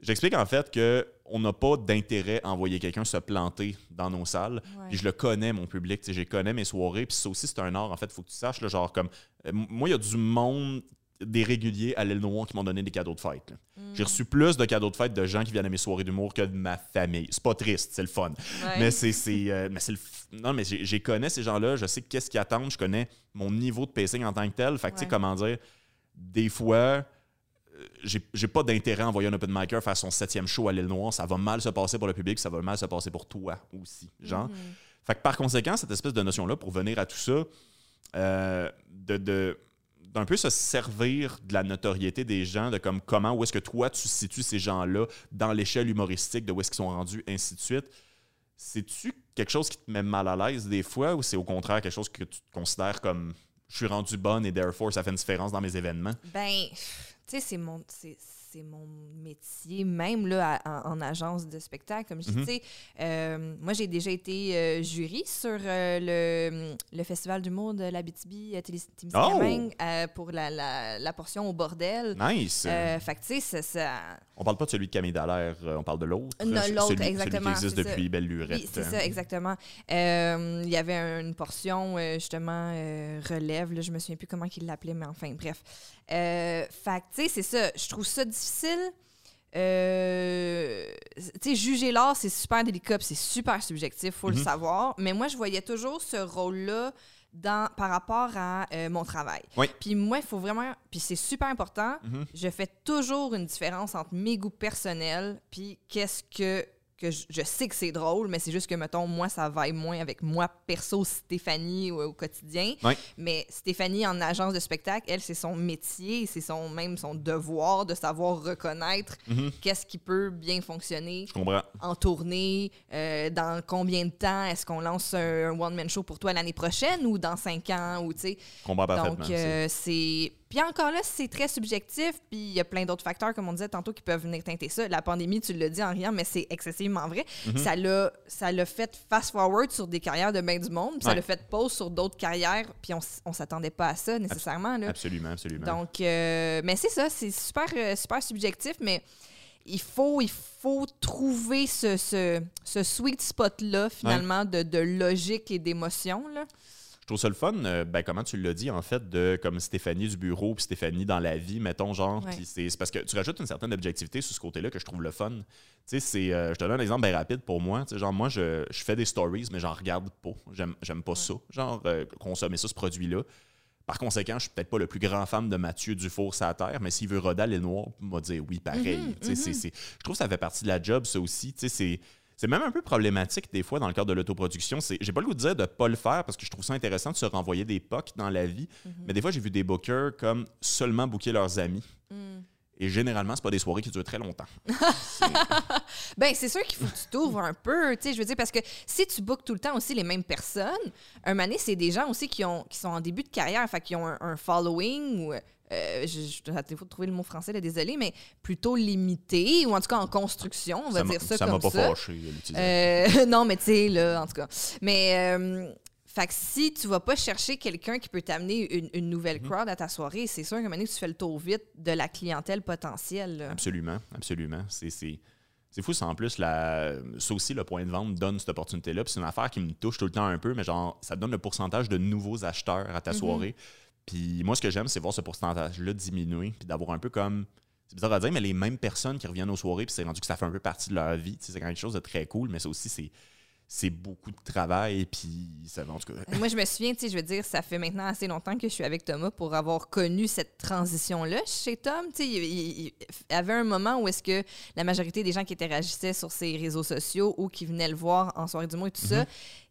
J'explique en fait qu'on n'a pas d'intérêt à envoyer quelqu'un se planter dans nos salles. Puis je le connais, mon public. Je connais mes soirées. Puis ça aussi, c'est un art. En fait, il faut que tu saches, là, genre, comme. euh, moi, il y a du monde, des réguliers à l'aile noire qui m'ont donné des cadeaux de fête. là. Mm. J'ai reçu plus de cadeaux de fête de gens qui viennent à mes soirées d'humour que de ma famille. C'est pas triste, c'est le fun. Ouais. Mais c'est. euh, mais c'est le f- Non, mais j'ai connais ces gens-là, je sais qu'est-ce qu'ils attendent, je connais mon niveau de pacing en tant que tel. Fait que, tu sais, comment dire, des fois, euh, j'ai pas d'intérêt à envoyer un open micer faire son septième show à l'île Noire. Ça va mal se passer pour le public, ça va mal se passer pour toi aussi. Genre. Mhm. Fait que par conséquent, cette espèce de notion-là, pour venir à tout ça, euh, de, de- d'un peu se servir de la notoriété des gens, de comme comment, où est-ce que toi tu situes ces gens-là dans l'échelle humoristique, de où est-ce qu'ils sont rendus, ainsi de suite. C'est-tu quelque chose qui te met mal à l'aise des fois ou c'est au contraire quelque chose que tu considères comme je suis rendu bonne et therefore ça fait une différence dans mes événements? Ben, tu sais, c'est mon, mon métier, même là, à- en, en agence de spectacle. Comme je sais, euh, moi, j'ai déjà été euh, jury sur euh, le, le Festival d'humour de l'Abitibi, euh, Télis- Témiscamingue, euh, pour la, la, la portion au bordel. Nice! Fait que, tu sais, ça- ça, on parle pas de celui de Camille Dallaire, on parle de l'autre. Non, l'autre, exactement, Celui qui existe c'est ça. depuis Belle Lurette. Oui, c'est ça, exactement. Il y avait une portion, justement, relève, là, je me souviens plus comment il l'appelait, mais enfin, bref. Fait que, tu sais, c'est ça. Je trouve ça difficile. Euh, tu sais, juger l'art, c'est super délicat, c'est super subjectif, faut le Mhm. savoir. Mais moi, je voyais toujours ce rôle-là dans, par rapport à euh, mon travail. Oui. Puis moi, il faut vraiment, puis c'est super important, Mhm. je fais toujours une différence entre mes goûts personnels puis qu'est-ce que que je, je sais que c'est drôle, mais c'est juste que, mettons, moi, ça vaille moins avec moi, perso, Stéphanie, au, au quotidien. Oui. Mais Stéphanie, en agence de spectacle, elle, c'est son métier, c'est son, même son devoir de savoir reconnaître Mhm. qu'est-ce qui peut bien fonctionner en tournée, euh, dans combien de temps est-ce qu'on lance un, un one-man show pour toi l'année prochaine ou dans cinq ans, ou tu sais. Donc, euh, c'est. Puis encore là, c'est très subjectif, puis il y a plein d'autres facteurs, comme on disait tantôt, qui peuvent venir teinter ça. La pandémie, tu l'as dit en riant, mais c'est excessivement vrai. Mhm. Ça l'a ça l'a fait fast-forward sur des carrières de bien du monde, puis ça l'a fait pause sur d'autres carrières, puis on, on s'attendait pas à ça nécessairement. Là. Absolument, absolument. Donc, euh, mais c'est ça, c'est super, euh, super subjectif, mais il faut, il faut trouver ce, ce, ce sweet spot-là, finalement, de, de logique et d'émotion. Je trouve ça le fun, euh, ben, comment tu l'as dit, en fait, de comme Stéphanie du bureau puis Stéphanie dans la vie, mettons, genre. Ouais. c'est parce que tu rajoutes une certaine objectivité sur ce côté-là que je trouve le fun. Tu sais, c'est. euh, je te donne un exemple bien rapide pour moi. Tu sais, genre, moi, je, je fais des stories, mais j'en regarde pas. J'aime pas ça. Genre, euh, consommer ça, ce produit-là. Par conséquent, je suis peut-être pas le plus grand fan de Mathieu Dufour la terre, mais s'il veut l'île Noire, il m'a dit oui, pareil. Mhm, c'est- c'est- je trouve que ça fait partie de la job, ça aussi. Tu sais, c'est. C'est même un peu problématique des fois dans le cadre de l'autoproduction. J'ai pas le goût de dire de pas le faire parce que je trouve ça intéressant de se renvoyer des POC dans la vie. Mais des fois, j'ai vu des bookers comme seulement booker leurs amis. Mm. Et généralement, c'est pas des soirées qui durent très longtemps. Ben, c'est sûr qu'il faut que tu t'ouvres un peu, tu sais, je veux dire, parce que si tu bookes tout le temps aussi les mêmes personnes, un donné, c'est des gens aussi qui, ont, qui sont en début de carrière, fait qui ont un, un following ou... Euh, je, je, trouver le mot français, là, désolé, mais plutôt limité, ou en tout cas en construction, on va Ça m'a- dire ça, ça m'a comme pas ça. fâché de l'utiliser. Euh, non, mais tu sais, là, en tout cas. Mais, euh, fait que si tu vas pas chercher quelqu'un qui peut t'amener une, une nouvelle Mhm. crowd à ta soirée, c'est sûr qu'à un moment donné, tu fais le tour vite de la clientèle potentielle. là. Absolument, absolument. C'est, fou, c'est en plus, la... ça aussi, le point de vente donne cette opportunité-là. Puis c'est une affaire qui me touche tout le temps un peu, mais genre, ça donne le pourcentage de nouveaux acheteurs à ta soirée. Puis moi, ce que j'aime, c'est voir ce pourcentage-là diminuer, puis d'avoir un peu comme. C'est bizarre à dire, mais les mêmes personnes qui reviennent aux soirées, puis c'est rendu que ça fait un peu partie de leur vie. C'est quand même quelque chose de très cool, mais ça aussi, c'est. C'est beaucoup de travail, puis ça, en tout cas, Moi, je me souviens, tu sais, je veux dire, ça fait maintenant assez longtemps que je suis avec Thomas pour avoir connu cette transition-là chez Tom. Tu sais, il, il- il y avait un moment où est-ce que la majorité des gens qui interagissaient sur ses réseaux sociaux ou qui venaient le voir en soirée du mois et tout ça,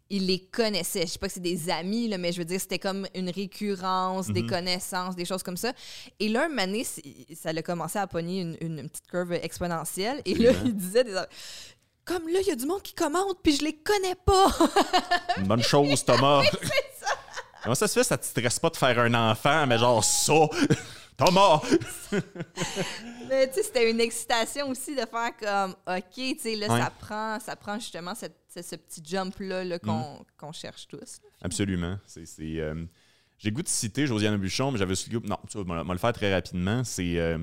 il les connaissait. Je sais pas que c'est des amis, là, mais je veux dire, c'était comme une récurrence, des connaissances, des choses comme ça. Et là, un ça a commencé à pogner une, une- petite curve exponentielle. Et là, il disait des comme là, il y a du monde qui commente, puis je les connais pas. une bonne chose, Thomas. Comment ça se fait, ça te stresse pas de faire un enfant, mais genre ça, Thomas! Mais tu sais, c'était une excitation aussi de faire comme, OK, tu sais, là, Ouais. ça, prend, ça prend justement cette- ce, ce petit jump-là là, qu'on cherche tous. Absolument. C'est, euh, j'ai goût de citer Josiane Buchon, mais j'avais goût. Non, ça, on va on va le faire très rapidement. C'est. euh,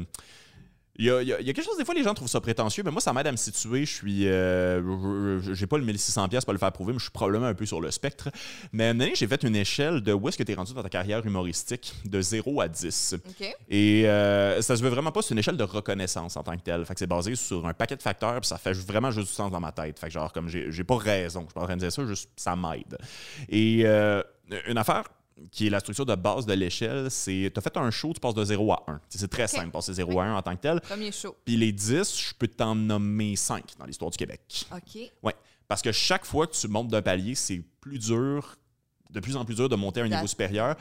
il y, a, il y quelque chose, des fois, les gens trouvent ça prétentieux, mais moi, ça m'aide à me situer. Je suis. euh, j'ai pas le 1600$, pièces pas le faire prouver, mais je suis probablement un peu sur le spectre. Mais à un moment donné, j'ai fait une échelle de où est-ce que tu es rendu dans ta carrière humoristique, de 0 à 10. OK? Et euh, ça se veut vraiment pas, c'est une échelle de reconnaissance en tant que telle. Fait que c'est basé sur un paquet de facteurs, puis ça fait vraiment juste du sens dans ma tête. Fait que genre, comme j'ai j'ai pas raison, je suis pas en train de dire ça, juste ça m'aide. Et euh, une affaire qui est la structure de base de l'échelle, c'est tu as fait un show, tu passes de 0 à 1. C'est très simple, passer 0 à 1 en tant que tel. Premier show. Puis les 10, je peux t'en nommer 5 dans l'histoire du Québec. OK. Ouais, parce que chaque fois que tu montes d'un palier, c'est plus dur, de plus en plus dur de monter à un niveau supérieur.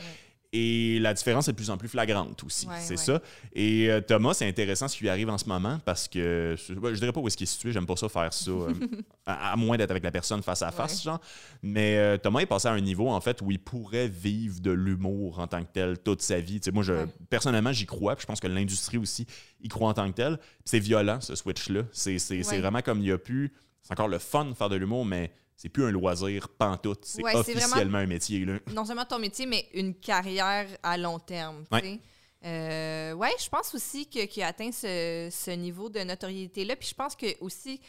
Et la différence est de plus en plus flagrante aussi. Ouais, c'est ouais. ça. Et euh, Thomas, c'est intéressant ce qui lui arrive en ce moment parce que je, dirais pas où est-ce qu'il est situé, j'aime pas ça faire ça, euh, à, à moins d'être avec la personne face à face, Ouais. genre. Mais euh, Thomas est passé à un niveau, en fait, où il pourrait vivre de l'humour en tant que tel toute sa vie. Moi, je, personnellement, j'y crois, puis je pense que l'industrie aussi y croit en tant que tel. C'est violent, ce switch-là. C'est vraiment comme il y a plus. C'est encore le fun de faire de l'humour, mais c'est plus un loisir pantoute. C'est Ouais, officiellement un métier. Là. Non seulement ton métier, mais une carrière à long terme. sais. Euh, ouais, je pense aussi qu'il a atteint ce, ce niveau de notoriété-là. Puis je pense que aussi,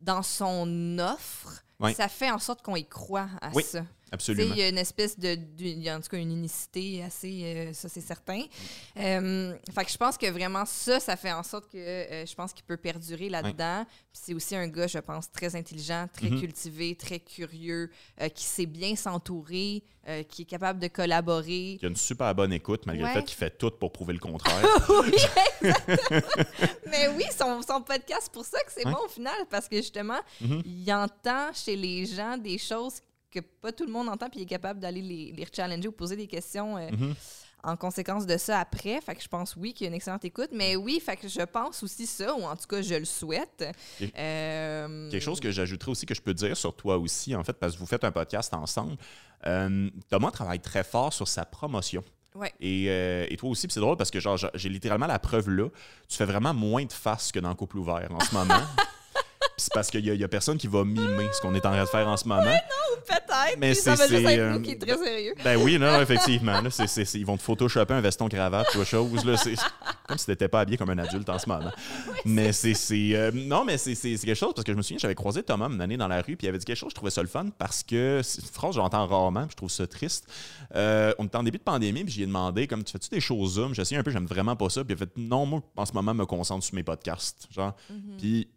dans son offre, Ouais. ça fait en sorte qu'on y croit à Oui, ça. Absolument. Il y a une espèce de, de- il y a en tout cas une unicité assez, euh, ça c'est certain. Euh, fait que je pense que vraiment ça, ça fait en sorte que euh, je pense qu'il peut perdurer là-dedans. Puis c'est aussi un gars, je pense, très intelligent, très Mhm. cultivé, très curieux, euh, qui sait bien s'entourer, qui est capable de collaborer. Il a une super bonne écoute, malgré Ouais. le fait qu'il fait tout pour prouver le contraire. oui. Mais oui, son, son podcast, c'est pour ça que c'est Ouais. bon au final, parce que justement, Mhm. il entend chez les gens des choses que pas tout le monde entend, puis il est capable d'aller les, les challenger ou poser des questions euh, Mhm. en conséquence de ça après. Fait que je pense, oui, qu'il y a une excellente écoute. Mais oui, fait que je pense aussi ça, ou en tout cas, je le souhaite. Euh, Quelque chose que j'ajouterais aussi, que je peux dire sur toi aussi, en fait, parce que vous faites un podcast ensemble. Euh, Thomas travaille très fort sur sa promotion. Ouais. Et, euh, et toi aussi, c'est drôle parce que genre, j'ai- littéralement la preuve là. Tu fais vraiment moins de faces que dans le couple ouvert en ce moment. C'est parce qu'il y, y a personne qui va mimer ce qu'on est en train de faire en ce moment. Peut-être. Mais ça c'est- va juste être euh, nous qui est très sérieux. Ben oui, non, non, effectivement. là, ils vont te photoshopper un veston cravate ou chose. Là, comme si t'étais pas habillé comme un adulte en ce moment. mais c'est. euh, non, mais c'est quelque chose parce que je me souviens, j'avais croisé Thomas une année dans la rue, puis il avait dit quelque chose, je trouvais ça le fun parce que que j'entends rarement, puis je trouve ça triste. Euh, on était en début de pandémie, puis j'ai demandé, comme tu fais-tu des choses Zoom? J'ai essayé un peu, j'aime vraiment pas ça. Puis il a fait, non, moi, en ce moment, je me concentre sur mes podcasts. Genre, puis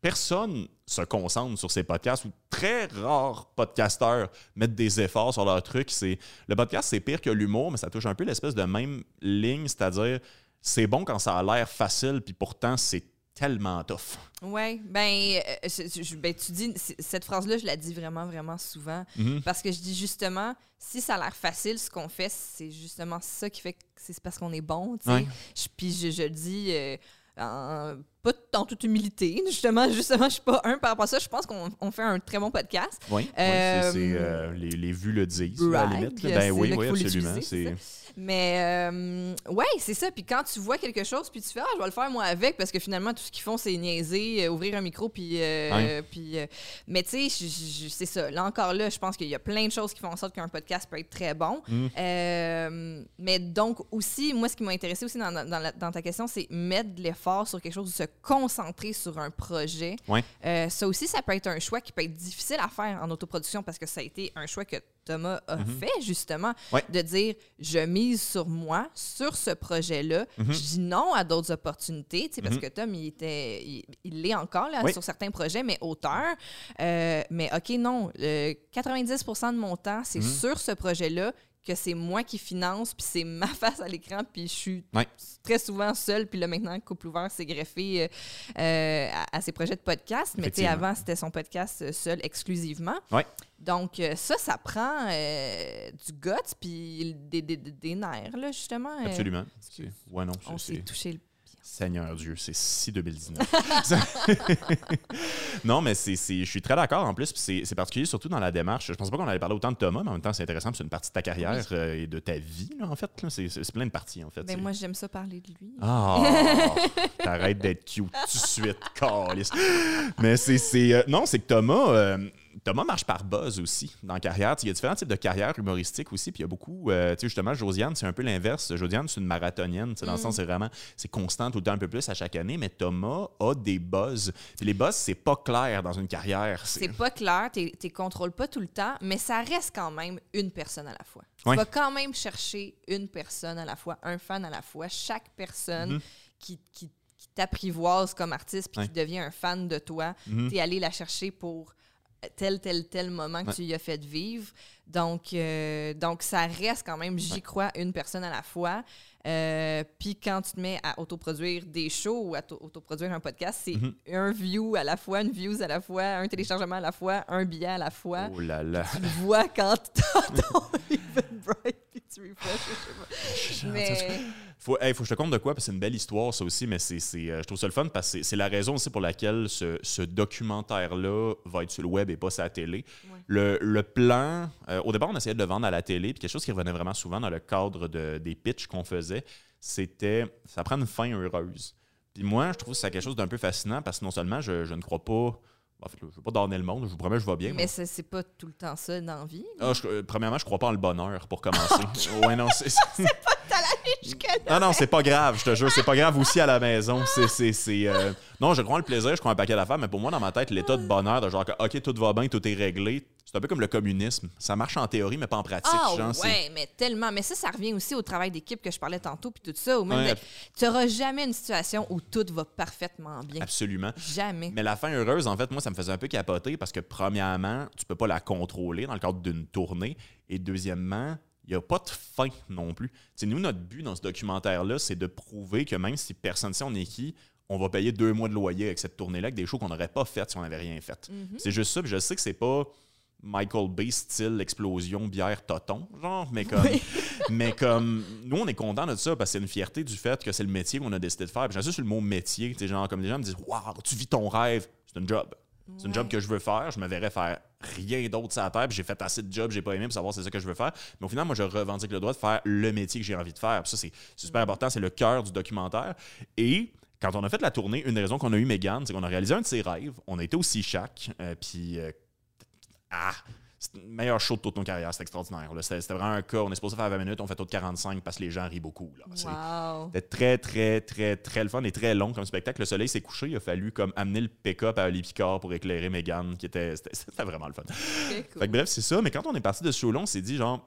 personne se concentre sur ces podcasts ou très rares podcasteurs mettent des efforts sur leur truc. C'est le podcast, c'est pire que l'humour, mais ça touche un peu l'espèce de même ligne, c'est-à-dire c'est bon quand ça a l'air facile, puis pourtant c'est tellement tough. Oui, ben, euh, ben, tu dis, cette phrase-là, je la dis vraiment, vraiment souvent. Mhm. Parce que je dis justement, si ça a l'air facile, ce qu'on fait, c'est justement ça qui fait que c'est parce qu'on est bon, tu sais. Puis je, je le dis euh, en- pas en toute humilité, justement, justement, je suis pas un par rapport à ça. Je pense qu'on on fait un très bon podcast. Oui, Euh, euh, les, les vues le disent, à la limite. Ben oui, oui, absolument. Mais euh, ouais, c'est ça. Puis quand tu vois quelque chose, puis tu fais, ah, je vais le faire moi avec, parce que finalement, tout ce qu'ils font, c'est niaiser, euh, ouvrir un micro, puis. euh, puis mais tu sais, c'est ça. Là encore, là, je pense qu'il y a plein de choses qui font en sorte qu'un podcast peut être très bon. Mm. Mais donc, aussi, moi, ce qui m'a intéressé aussi dans, dans la- dans ta question, c'est mettre de l'effort fort sur quelque chose, ou se concentrer sur un projet. Ouais. Euh, ça aussi, ça peut être un choix qui peut être difficile à faire en autoproduction parce que ça a été un choix que Thomas a fait, justement, Mhm. Ouais. de dire je mise sur moi, sur ce projet-là. Mhm. Je dis non à d'autres opportunités, tu sais, parce que Tom, il était, il l'est encore là, Oui. sur certains projets, mais auteur. Euh, mais OK, non, le 90% de mon temps, c'est Mhm. sur ce projet-là que c'est moi qui finance, puis c'est ma face à l'écran, puis je suis Ouais. très souvent seule. Puis là, maintenant, Couple Ouvert s'est greffé euh, euh, à, à ses projets de podcast. Mais tu sais, avant, c'était son podcast euh, seul exclusivement. Ouais. Donc, euh, ça, ça prend euh, du guts, puis des, des, des- des nerfs, là, justement. Euh, Absolument. C'est- Ouais, non, on s'est touché le Seigneur Dieu, c'est si 2019. non, mais c'est, je suis très d'accord en plus. puis C'est, c'est particulier surtout dans la démarche. Je pensais pas qu'on allait parler autant de Thomas, mais en même temps, c'est intéressant. C'est une partie de ta carrière euh, et de ta vie, là, en fait. C'est, plein de parties, en fait. Ben, C'est- moi, j'aime ça parler de lui. Ah! T'arrêtes d'être cute tout de suite, câlisse. Mais c'est. c'est, euh, non, c'est que Thomas. euh, Thomas marche par buzz aussi dans la carrière. Il y a différents types de carrières humoristiques aussi. Puis il y a beaucoup. euh, tu sais, justement, Josiane, c'est un peu l'inverse. Josiane, c'est une marathonienne. Dans le sens, c'est vraiment. C'est constant tout le temps un peu plus à chaque année. Mais Thomas a des buzz. Puis les buzz, c'est pas clair dans une carrière. C'est pas clair, tu ne contrôles pas tout le temps, mais ça reste quand même une personne à la fois. Ouais. Tu vas quand même chercher une personne à la fois, un fan à la fois. Chaque personne qui, qui, qui t'apprivoise comme artiste puis qui devient un fan de toi, tu es allé la chercher pour tel, tel, tel moment que Ouais. tu lui as fait vivre. Donc, euh, donc ça reste quand même, j'y crois, une personne à la fois. Euh, Puis quand tu te mets à autoproduire des shows ou à to- autoproduire un podcast, c'est un view à la fois, une views à la fois, un téléchargement à la fois, un billet à la fois. Oh là là. Tu le vois quand t'as ton Eventbrite puis tu refresh, je sais pas. Mais Faut, hey, faut que je te compte de quoi, parce que c'est une belle histoire, ça aussi, mais c'est, c'est, euh, je trouve ça le fun parce que c'est, la raison aussi pour laquelle ce, ce documentaire-là va être sur le web et pas sur la télé. Ouais. Le, le plan, euh, au départ, on essayait de le vendre à la télé, puis quelque chose qui revenait vraiment souvent dans le cadre de, des pitchs qu'on faisait, c'était ça prend une fin heureuse. Puis moi, je trouve c'est quelque chose d'un peu fascinant parce que non seulement je, je ne crois pas. En fait, je ne veux pas donner le monde, je vous promets, je vais bien. mais c'est c'est pas tout le temps ça dans la vie. Ah, je- euh, premièrement, je crois pas en le bonheur pour commencer. ouais, non, c'est. Jusque-là. Ah non, c'est pas grave, je te jure, c'est pas grave aussi à la maison. C'est, c'est, c'est, euh, Non, je crois en le plaisir, je crois en un paquet d'affaires, mais pour moi, dans ma tête, l'état de bonheur, de genre que, OK, tout va bien, tout est réglé, c'est un peu comme le communisme. Ça marche en théorie, mais pas en pratique. Ah genre, ouais, mais tellement. Mais ça, ça revient aussi au travail d'équipe que je parlais tantôt, puis tout ça. Ou même, Ouais. de- tu n'auras jamais une situation où tout va parfaitement bien. Absolument. Jamais. Mais la fin heureuse, en fait, moi, ça me faisait un peu capoter parce que, premièrement, tu peux pas la contrôler dans le cadre d'une tournée. Et deuxièmement, il n'y a pas de fin non plus. Tu sais, nous, notre but dans ce documentaire-là, c'est de prouver que même si personne ne sait on est qui, on va payer deux mois de loyer avec cette tournée-là, avec des shows qu'on n'aurait pas faites si on n'avait rien fait. C'est juste ça. Puis je sais que c'est pas Michael Bay style explosion bière toton genre mais comme mais comme nous on est content de ça parce que c'est une fierté du fait que c'est le métier qu'on a décidé de faire. Puis j'insiste sur le mot métier tu genre comme les gens me disent waouh tu vis ton rêve. C'est un job. C'est un job que je veux faire. Je me verrais faire rien d'autre sur la puis j'ai fait assez de jobs j'ai pas aimé pour savoir c'est ça que je veux faire. Mais au final moi je revendique le droit de faire le métier que j'ai envie de faire. Puis ça c'est super important. C'est le cœur du documentaire. Et quand on a fait la tournée, une des raisons qu'on a eu Megan, c'est qu'on a réalisé un de ses rêves. On a été aussi chaque. euh, puis euh, ah, c'est le meilleur show de toute nos carrières. C'était extraordinaire. là. C'était c'était vraiment un cas. On est supposé faire 20 minutes, on fait tout de 45 parce que les gens rient beaucoup. là. C'est- Wow. C'était très, très, très, très le fun et très long comme spectacle. Le soleil s'est couché. Il a fallu comme amener le pick-up à Picard pour éclairer Megan, qui était. C'était c'était vraiment le fun. Très cool. Fait que bref, c'est ça. Mais quand on est parti de ce show-là, on s'est dit genre.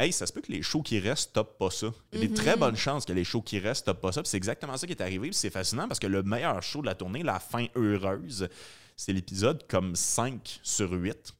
Hey, ça se peut que les shows qui restent top pas ça. Il y a des très bonnes chances que les shows qui restent top pas ça. Puis c'est exactement ça qui est arrivé. Puis c'est fascinant parce que le meilleur show de la tournée, la fin heureuse, c'est l'épisode comme 5 sur 8.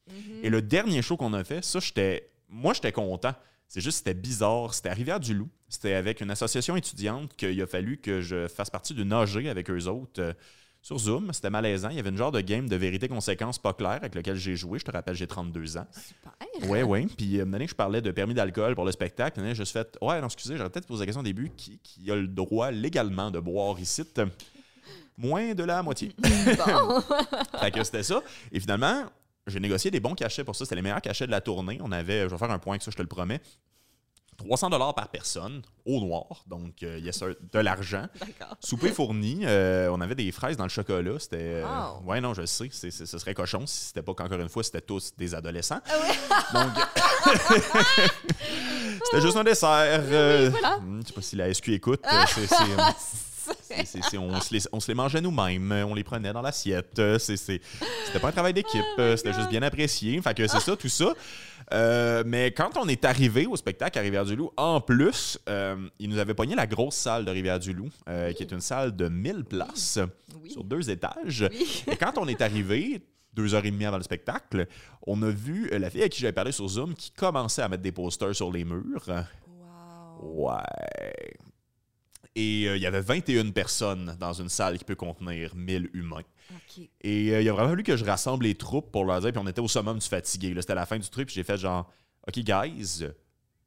Et le dernier show qu'on a fait, ça, j'étais. Moi, j'étais content. C'est juste, c'était bizarre. C'était à Rivière-du-Loup. C'était avec une association étudiante qu'il a fallu que je fasse partie d'une AG avec eux autres. euh, sur Zoom, c'était malaisant. Il y avait une genre de game de vérité-conséquence pas claire avec lequel j'ai joué. Je te rappelle, j'ai 32 ans. Super. Ouais, ouais. Puis, euh, une année que je parlais de permis d'alcool pour le spectacle, année, j'ai juste fait Ouais, non, excusez, j'aurais peut-être posé la question au début qui, qui a le droit légalement de boire ici? Moins de la moitié. Bon. fait que c'était ça. Et finalement, j'ai négocié des bons cachets pour ça. C'était les meilleurs cachets de la tournée. On avait, je vais faire un point avec ça, je te le promets. 300 dollars par personne au noir, donc euh, yes sir, de l'argent. D'accord. Souper fourni, euh, on avait des fraises dans le chocolat. C'était. euh, Wow. ouais, non, je sais. ce serait cochon si c'était pas qu'encore une fois, c'était tous des adolescents. Ah Donc. c'était juste un dessert. euh, voilà. hmm, Je sais pas si la SQ écoute. euh, c'est- on, se les, on se les mangeait nous-mêmes, on les prenait dans l'assiette. euh, C'était pas un travail d'équipe, euh, c'était juste bien apprécié. Fait que c'est ça, tout ça. Euh, mais quand on est arrivé au spectacle à Rivière-du-Loup, en plus, euh, ils nous avaient pogné la grosse salle de Rivière-du-Loup, euh, qui est une salle de 1000 places Oui. sur deux étages. Oui. Et quand on est arrivé, deux heures et demie avant le spectacle, on a vu la fille à qui j'avais parlé sur Zoom qui commençait à mettre des posters sur les murs. Wow. Ouais. Et euh, il y avait 21 personnes dans une salle qui peut contenir 1000 humains. Et euh, il a vraiment fallu que je rassemble les troupes pour leur dire, puis on était au summum du fatigué. là. C'était la fin du truc, puis j'ai fait genre, OK, guys,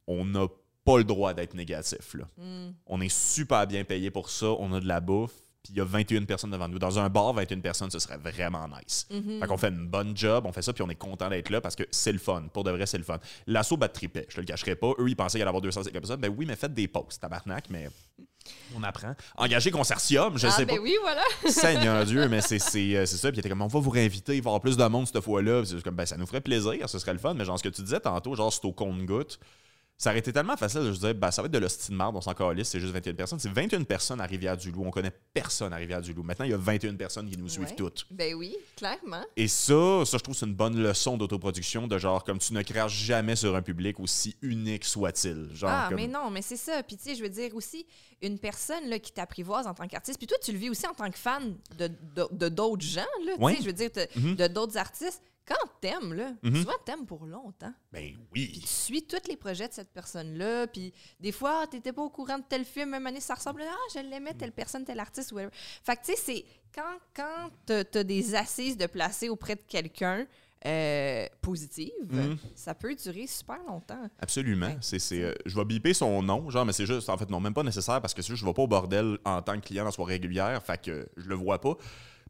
on n'a pas le droit d'être négatif. Là. Hmm. On est super bien payé pour ça, on a de la bouffe, puis il y a 21 personnes devant nous. Dans un bar, 21 personnes, ce serait vraiment nice. Mhm. Fait qu'on fait une bonne job, on fait ça, puis on est content d'être là parce que c'est le fun. Pour de vrai, c'est le fun. L'assaut bat tripait, je te le cacherai pas. Eux, ils pensaient qu'il allait avoir 250 personnes. Ben oui, mais faites des posts, tabarnak, mais on apprend. Engager consortium, je ah, sais ben pas. oui, voilà. Seigneur Dieu, mais c'est euh, c'est ça. Puis il était comme, on va vous réinviter, il va y avoir plus de monde cette fois-là. C'est comme, ben ça nous ferait plaisir, ce serait le fun. Mais genre, ce que tu disais tantôt, genre, c'est au compte-goutte. Ça aurait été tellement facile de se dire, ben, ça va être de l'hostie de marde, on s'en calisse, c'est juste 21 personnes. C'est 21 personnes à Rivière-du-Loup. On connaît personne à Rivière-du-Loup. Maintenant, il y a 21 personnes qui nous suivent Ouais. toutes. Ben oui, clairement. Et ça, ça, je trouve, c'est une bonne leçon d'autoproduction, de genre, comme tu ne craches jamais sur un public aussi unique soit-il. Genre, Ah, comme- mais non, mais c'est ça. Puis, tu sais, je veux dire aussi, une personne là, qui t'apprivoise en tant qu'artiste, puis toi, tu le vis aussi en tant que fan de de- de d'autres gens, là. Tu sais, je veux dire, Mhm. de d'autres artistes. Quand t'aimes, là, Mhm. souvent t'aimes pour longtemps. Ben Puis oui. tu suis tous les projets de cette personne-là. Puis des fois, t'étais pas au courant de tel film, même année, ça ressemble. Ah, je l'aimais, telle personne, tel artiste, whatever. Fait que, tu sais, c'est quand, quand t'as des assises de placer auprès de quelqu'un euh, positive, Mhm. ça peut durer super longtemps. Absolument. Ouais. C'est, c'est, euh, je vais biper son nom, genre, mais c'est juste, en fait, non, même pas nécessaire parce que juste, je vais pas au bordel en tant que client dans soirée régulière, fait que je le vois pas.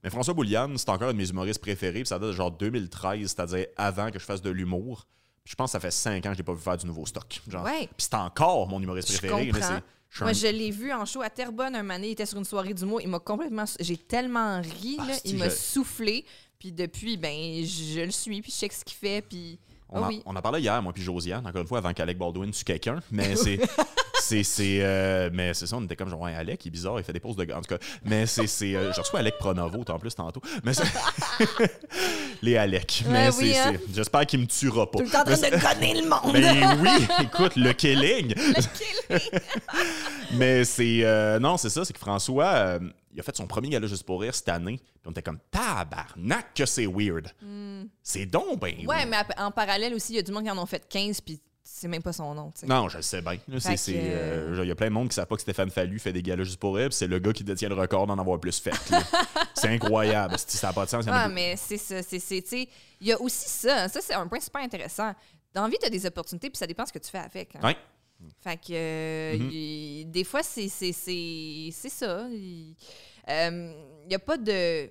Mais François Bouliane, c'est encore un de mes humoristes préférés, puis ça date de genre 2013, c'est-à-dire avant que je fasse de l'humour. Puis je pense que ça fait 5 ans que je l'ai pas vu faire du nouveau stock. Genre. Ouais. Puis c'est encore mon humoriste Je préféré. comprends. je Moi, un- je l'ai vu en show à Terrebonne un année. Il était sur une soirée du mot. Il m'a complètement. J'ai tellement ri. Ah, là. il m'a je- soufflé. Puis depuis, ben, je le suis. Puis je sais ce qu'il fait. Puis. On, Ah oui. on en parlait hier, moi puis Josiane, encore une fois, avant qu'Alec Baldwin tue quelqu'un. Mais c'est. C'est, c'est, euh, mais c'est ça, on était comme genre, ouais, Alec, il est bizarre, il fait des poses de gars. En tout cas, mais c'est. c'est euh, je reçois Alec Pronovo, en plus, tantôt. Mais. Les Alec. Mais c'est, oui, hein. J'espère qu'il me tuera pas. Tout le temps en train Mais de gonner le monde. ben oui, écoute, le killing. Mais c'est. euh, non, c'est ça, c'est que François, il a fait son premier gala juste pour rire cette année. Puis on était comme tabarnak que c'est weird. C'est donc ben. Hmm. Ouais, mais en parallèle aussi, il y a du monde qui en ont fait 15. Puis c'est même pas son nom. Non, je le sais bien. Que- euh, Il y a plein de monde qui ne savent pas que Stéphane Fallu fait des galas juste pour puis C'est le gars qui détient le record d'en avoir plus fait. c'est incroyable. Si ça n'a pas de sens. il y en a Ah, mais c'est ça. c'est- c'est- tu sais, Il y a aussi ça. Ça, c'est un point super intéressant. Dans la vie, tu as des opportunités. Puis ça dépend ce que tu fais avec. hein. Ouais. Fait que euh, Mhm. il- des fois, c'est c'est- c'est- c'est ça. Il n'y a pas de.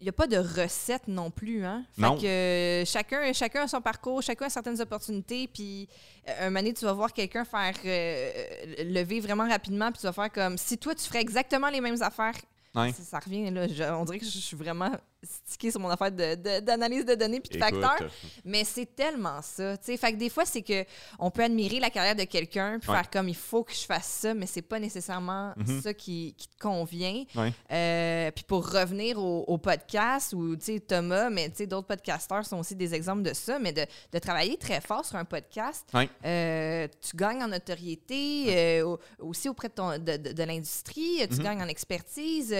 Il n'y a pas de recette non plus, hein? Fait Non. que euh, chacun, chacun a son parcours, chacun a certaines opportunités, puis euh, un moment donné, tu vas voir quelqu'un faire euh, lever vraiment rapidement, puis tu vas faire comme si toi, tu ferais exactement les mêmes affaires. Ouais. Ça, ça revient, là. je- on dirait que je suis vraiment stické sur mon affaire de- de- d'analyse de, données puis de Écoute, facteurs. Mais c'est tellement ça. tu sais. Fait que des fois, c'est que on peut admirer la carrière de quelqu'un puis Ouais. faire comme il faut que je fasse ça, mais c'est pas nécessairement Mhm. ça qui, qui te convient. Ouais. Euh, puis pour revenir au, au podcast, sais, Thomas, mais tu sais, d'autres podcasteurs sont aussi des exemples de ça, mais de, de travailler très fort sur un podcast, Ouais. euh, tu gagnes en notoriété, euh, au- aussi auprès de, ton- de, de- de l'industrie, Mhm. tu gagnes en expertise.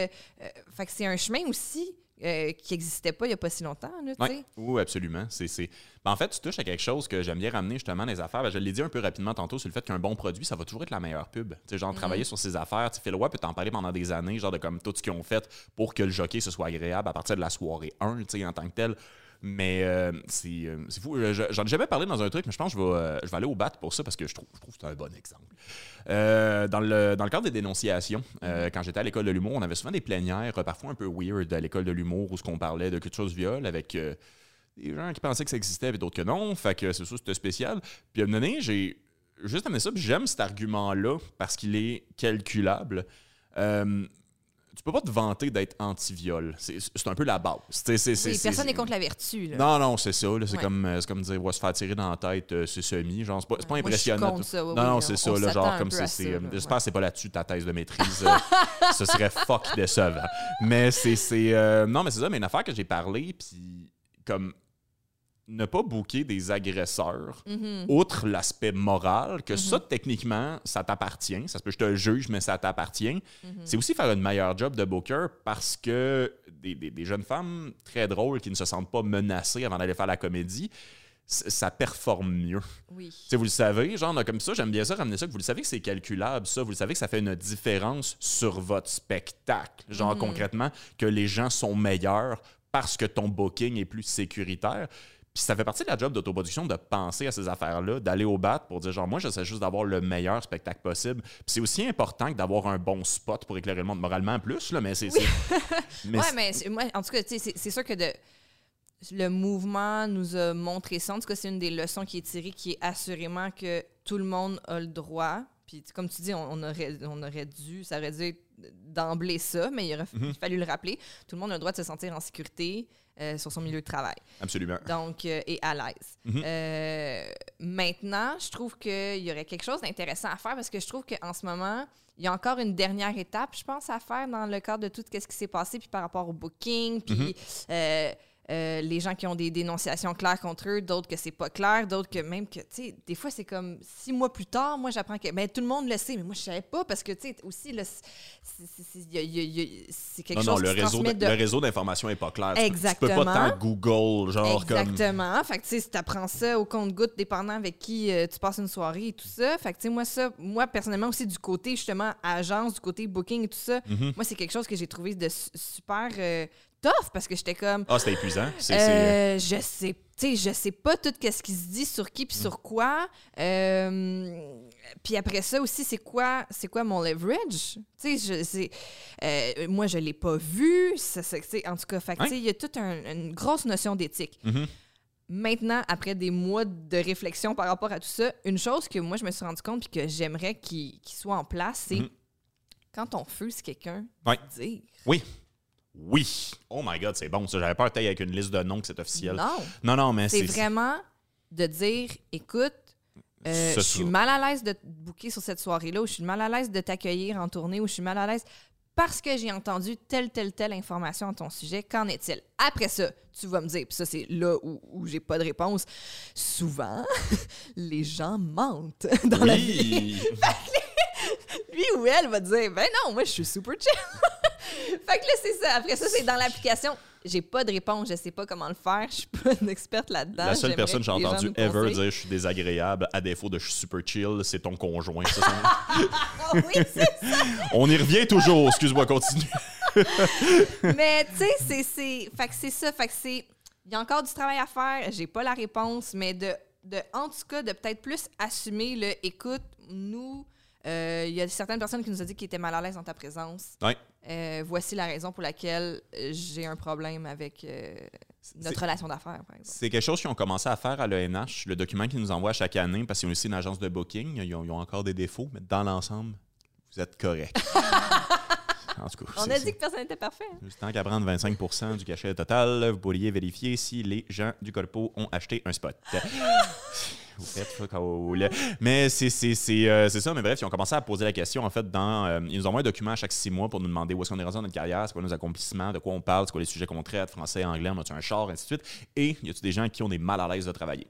fait que c'est un chemin aussi euh, qui n'existait pas il n'y a pas si longtemps. Là. Oui, absolument. C'est, c'est... Ben, en fait, tu touches à quelque chose que j'aime bien ramener justement dans les affaires. Ben, je l'ai dit un peu rapidement tantôt sur le fait qu'un bon produit, ça va toujours être la meilleure pub. Tu sais, genre, travailler sur ses affaires. Phil Roy peut t'en parler pendant des années, genre de comme tout ce qu'ils ont fait pour que le jockey ce soit agréable à partir de la soirée 1, tu sais, en tant que tel. Mais euh, c'est, euh, c'est fou. Je- j'en ai jamais parlé dans un truc, mais je pense que je vais, euh, je vais aller au bat pour ça parce que je trouve, je trouve que c'est un bon exemple. Euh, dans, le, dans le cadre des dénonciations, euh, quand j'étais à l'école de l'humour, on avait souvent des plénières, euh, parfois un peu weird à l'école de l'humour, où ce qu'on parlait de culture du viol avec euh, des gens qui pensaient que ça existait et d'autres que non. Fait que c'est ça, c'était spécial. Puis à un moment donné, j'ai juste amené ça, puis j'aime cet argument-là parce qu'il est calculable. Euh, tu peux pas te vanter d'être anti-viol. C'est un peu la base. C'est- Oui, personne n'est contre la vertu. Là. Non, non, c'est ça. là. C'est Ouais. comme, euh, comme dire, ouais, se faire tirer dans la tête, euh, c'est semi. Genre, c'est pas, c'est pas Ouais. Moi, je suis impressionnant. contre ça, oui, non, non, on- c'est ça. on là, genre, comme c'est. euh, J'espère que c'est pas là-dessus ta thèse de maîtrise. euh, ce serait fuck décevant. Mais c'est. c'est, euh, non, mais c'est ça, mais une affaire que j'ai parlé, puis comme ne pas bouquer des agresseurs, Mhm. outre l'aspect moral, que ça, techniquement, ça t'appartient. Ça se peut que je te juge, mais ça t'appartient. Mhm. C'est aussi faire une meilleure job de booker parce que des, des- des jeunes femmes très drôles qui ne se sentent pas menacées avant d'aller faire la comédie, ça performe mieux. Oui. Vous le savez, genre, comme ça, j'aime bien ça, ramener ça, que vous le savez que c'est calculable, ça. Vous le savez que ça fait une différence sur votre spectacle. Genre, concrètement, que les gens sont meilleurs parce que ton booking est plus sécuritaire. Puis ça fait partie de la job d'autoproduction de penser à ces affaires-là, d'aller au bat pour dire, genre, moi, j'essaie juste d'avoir le meilleur spectacle possible. Puis c'est aussi important que d'avoir un bon spot pour éclairer le monde moralement plus, là, mais c'est. c'est- mais ouais, mais moi, en tout cas, tu sais, c'est sûr que de, le mouvement nous a montré ça. En tout cas, c'est une des leçons qui est tirée, qui est assurément que tout le monde a le droit. Puis, comme tu dis, on, on aurait, on aurait dû, ça aurait dû d'emblée ça, mais il aurait Mhm. il fallu le rappeler. Tout le monde a le droit de se sentir en sécurité euh, sur son milieu de travail. Absolument. donc euh, et à l'aise. Mhm. Euh, maintenant, je trouve qu'il y aurait quelque chose d'intéressant à faire parce que je trouve qu'en ce moment, il y a encore une dernière étape, je pense, à faire dans le cadre de tout ce qui s'est passé, puis par rapport au booking, puis Mhm. Euh, les gens qui ont des dénonciations claires contre eux, d'autres que c'est pas clair, d'autres que même que, tu sais, des fois, c'est comme six mois plus tard, moi, j'apprends que, ben, tout le monde le sait, mais moi, je savais pas parce que, tu sais, aussi, c'est- quelque Non, chose non, qui le se réseau, transmet de le réseau d'information n'est pas clair. Tu peux- Tu peux Exactement. pas tant Google, genre comme. Exactement. Fait que, tu sais, si t'apprends ça au compte-goutte, dépendant avec qui euh, tu passes une soirée et tout ça. Fait que, tu sais, moi, ça, moi, personnellement, aussi, du côté, justement, agence, du côté booking et tout ça, Mhm. moi, c'est quelque chose que j'ai trouvé de su- super euh, tough parce que j'étais comme. Ah, c'était épuisant. C'est, c'est- Euh, je sais, tu sais, je sais pas tout ce qui se dit sur qui puis sur quoi. Euh, puis après ça aussi, c'est quoi, c'est quoi mon leverage? Tu sais, je- c'est, euh, moi je l'ai pas vu. Ça, en tout cas, il y a toute un- une grosse notion d'éthique. Mhm. Maintenant, après des mois de réflexion par rapport à tout ça, une chose que moi je me suis rendu compte puis que j'aimerais qu'il soit en place, c'est Mhm. quand on fuse quelqu'un, Ouais. dire Oui. Oui. Oh my God, c'est bon. Ça, j'avais peur d'être avec une liste de noms que c'est officiel. non. Non, non, mais C'est c'est. vraiment de dire, écoute, euh, je suis mal à l'aise de te booker sur cette soirée-là, ou je suis mal à l'aise de t'accueillir en tournée, ou je suis mal à l'aise parce que j'ai entendu telle, telle, telle information à ton sujet. Qu'en est-il? Après ça, tu vas me dire, puis ça, c'est là où, où j'ai pas de réponse. Souvent, les gens mentent dans la vie. Lui ou elle va dire, ben non, moi, je suis super chill. fait que là, c'est ça. Après ça, c'est dans l'application. J'ai pas de réponse, je sais pas comment le faire, je suis pas une experte là-dedans. La seule personne que j'ai les gens entendu nous ever dire je suis désagréable à défaut de je suis super chill, c'est ton conjoint. Ça, ça- Ah oui, c'est On y revient toujours. Excuse-moi, continue. Mais tu sais, c'est c'est fait que c'est ça, fait que c'est il y a encore du travail à faire, j'ai pas la réponse, mais de de en tout cas de peut-être plus assumer le écoute, nous il y a certaines personnes qui nous ont dit qu'ils étaient mal à l'aise dans ta présence. Ouais. Euh, voici la raison pour laquelle euh, j'ai un problème avec euh, notre relation d'affaires, par exemple. C'est quelque chose qu'ils ont commencé à faire à l'ENH, le document qu'ils nous envoient chaque année, parce qu'ils ont aussi une agence de booking. Ils ont, ils ont encore des défauts, mais dans l'ensemble, vous êtes correct. en tout cas, On a dit que personne n'était parfait. hein. Tant qu'à prendre 25 du cachet total, vous pourriez vérifier si les gens du corpo ont acheté un spot. Vous faites fuck all. Mais c'est euh, ça. Mais bref, ils ont commencé à poser la question. En fait, dans, euh, ils nous envoient un document à chaque six mois pour nous demander où est-ce qu'on est rendu dans notre carrière, c'est quoi nos accomplissements, de quoi on parle, c'est quoi les sujets qu'on traite, français, anglais, on a-tu un char, ainsi de suite. Et y a-tu des gens qui on est mal à l'aise de travailler?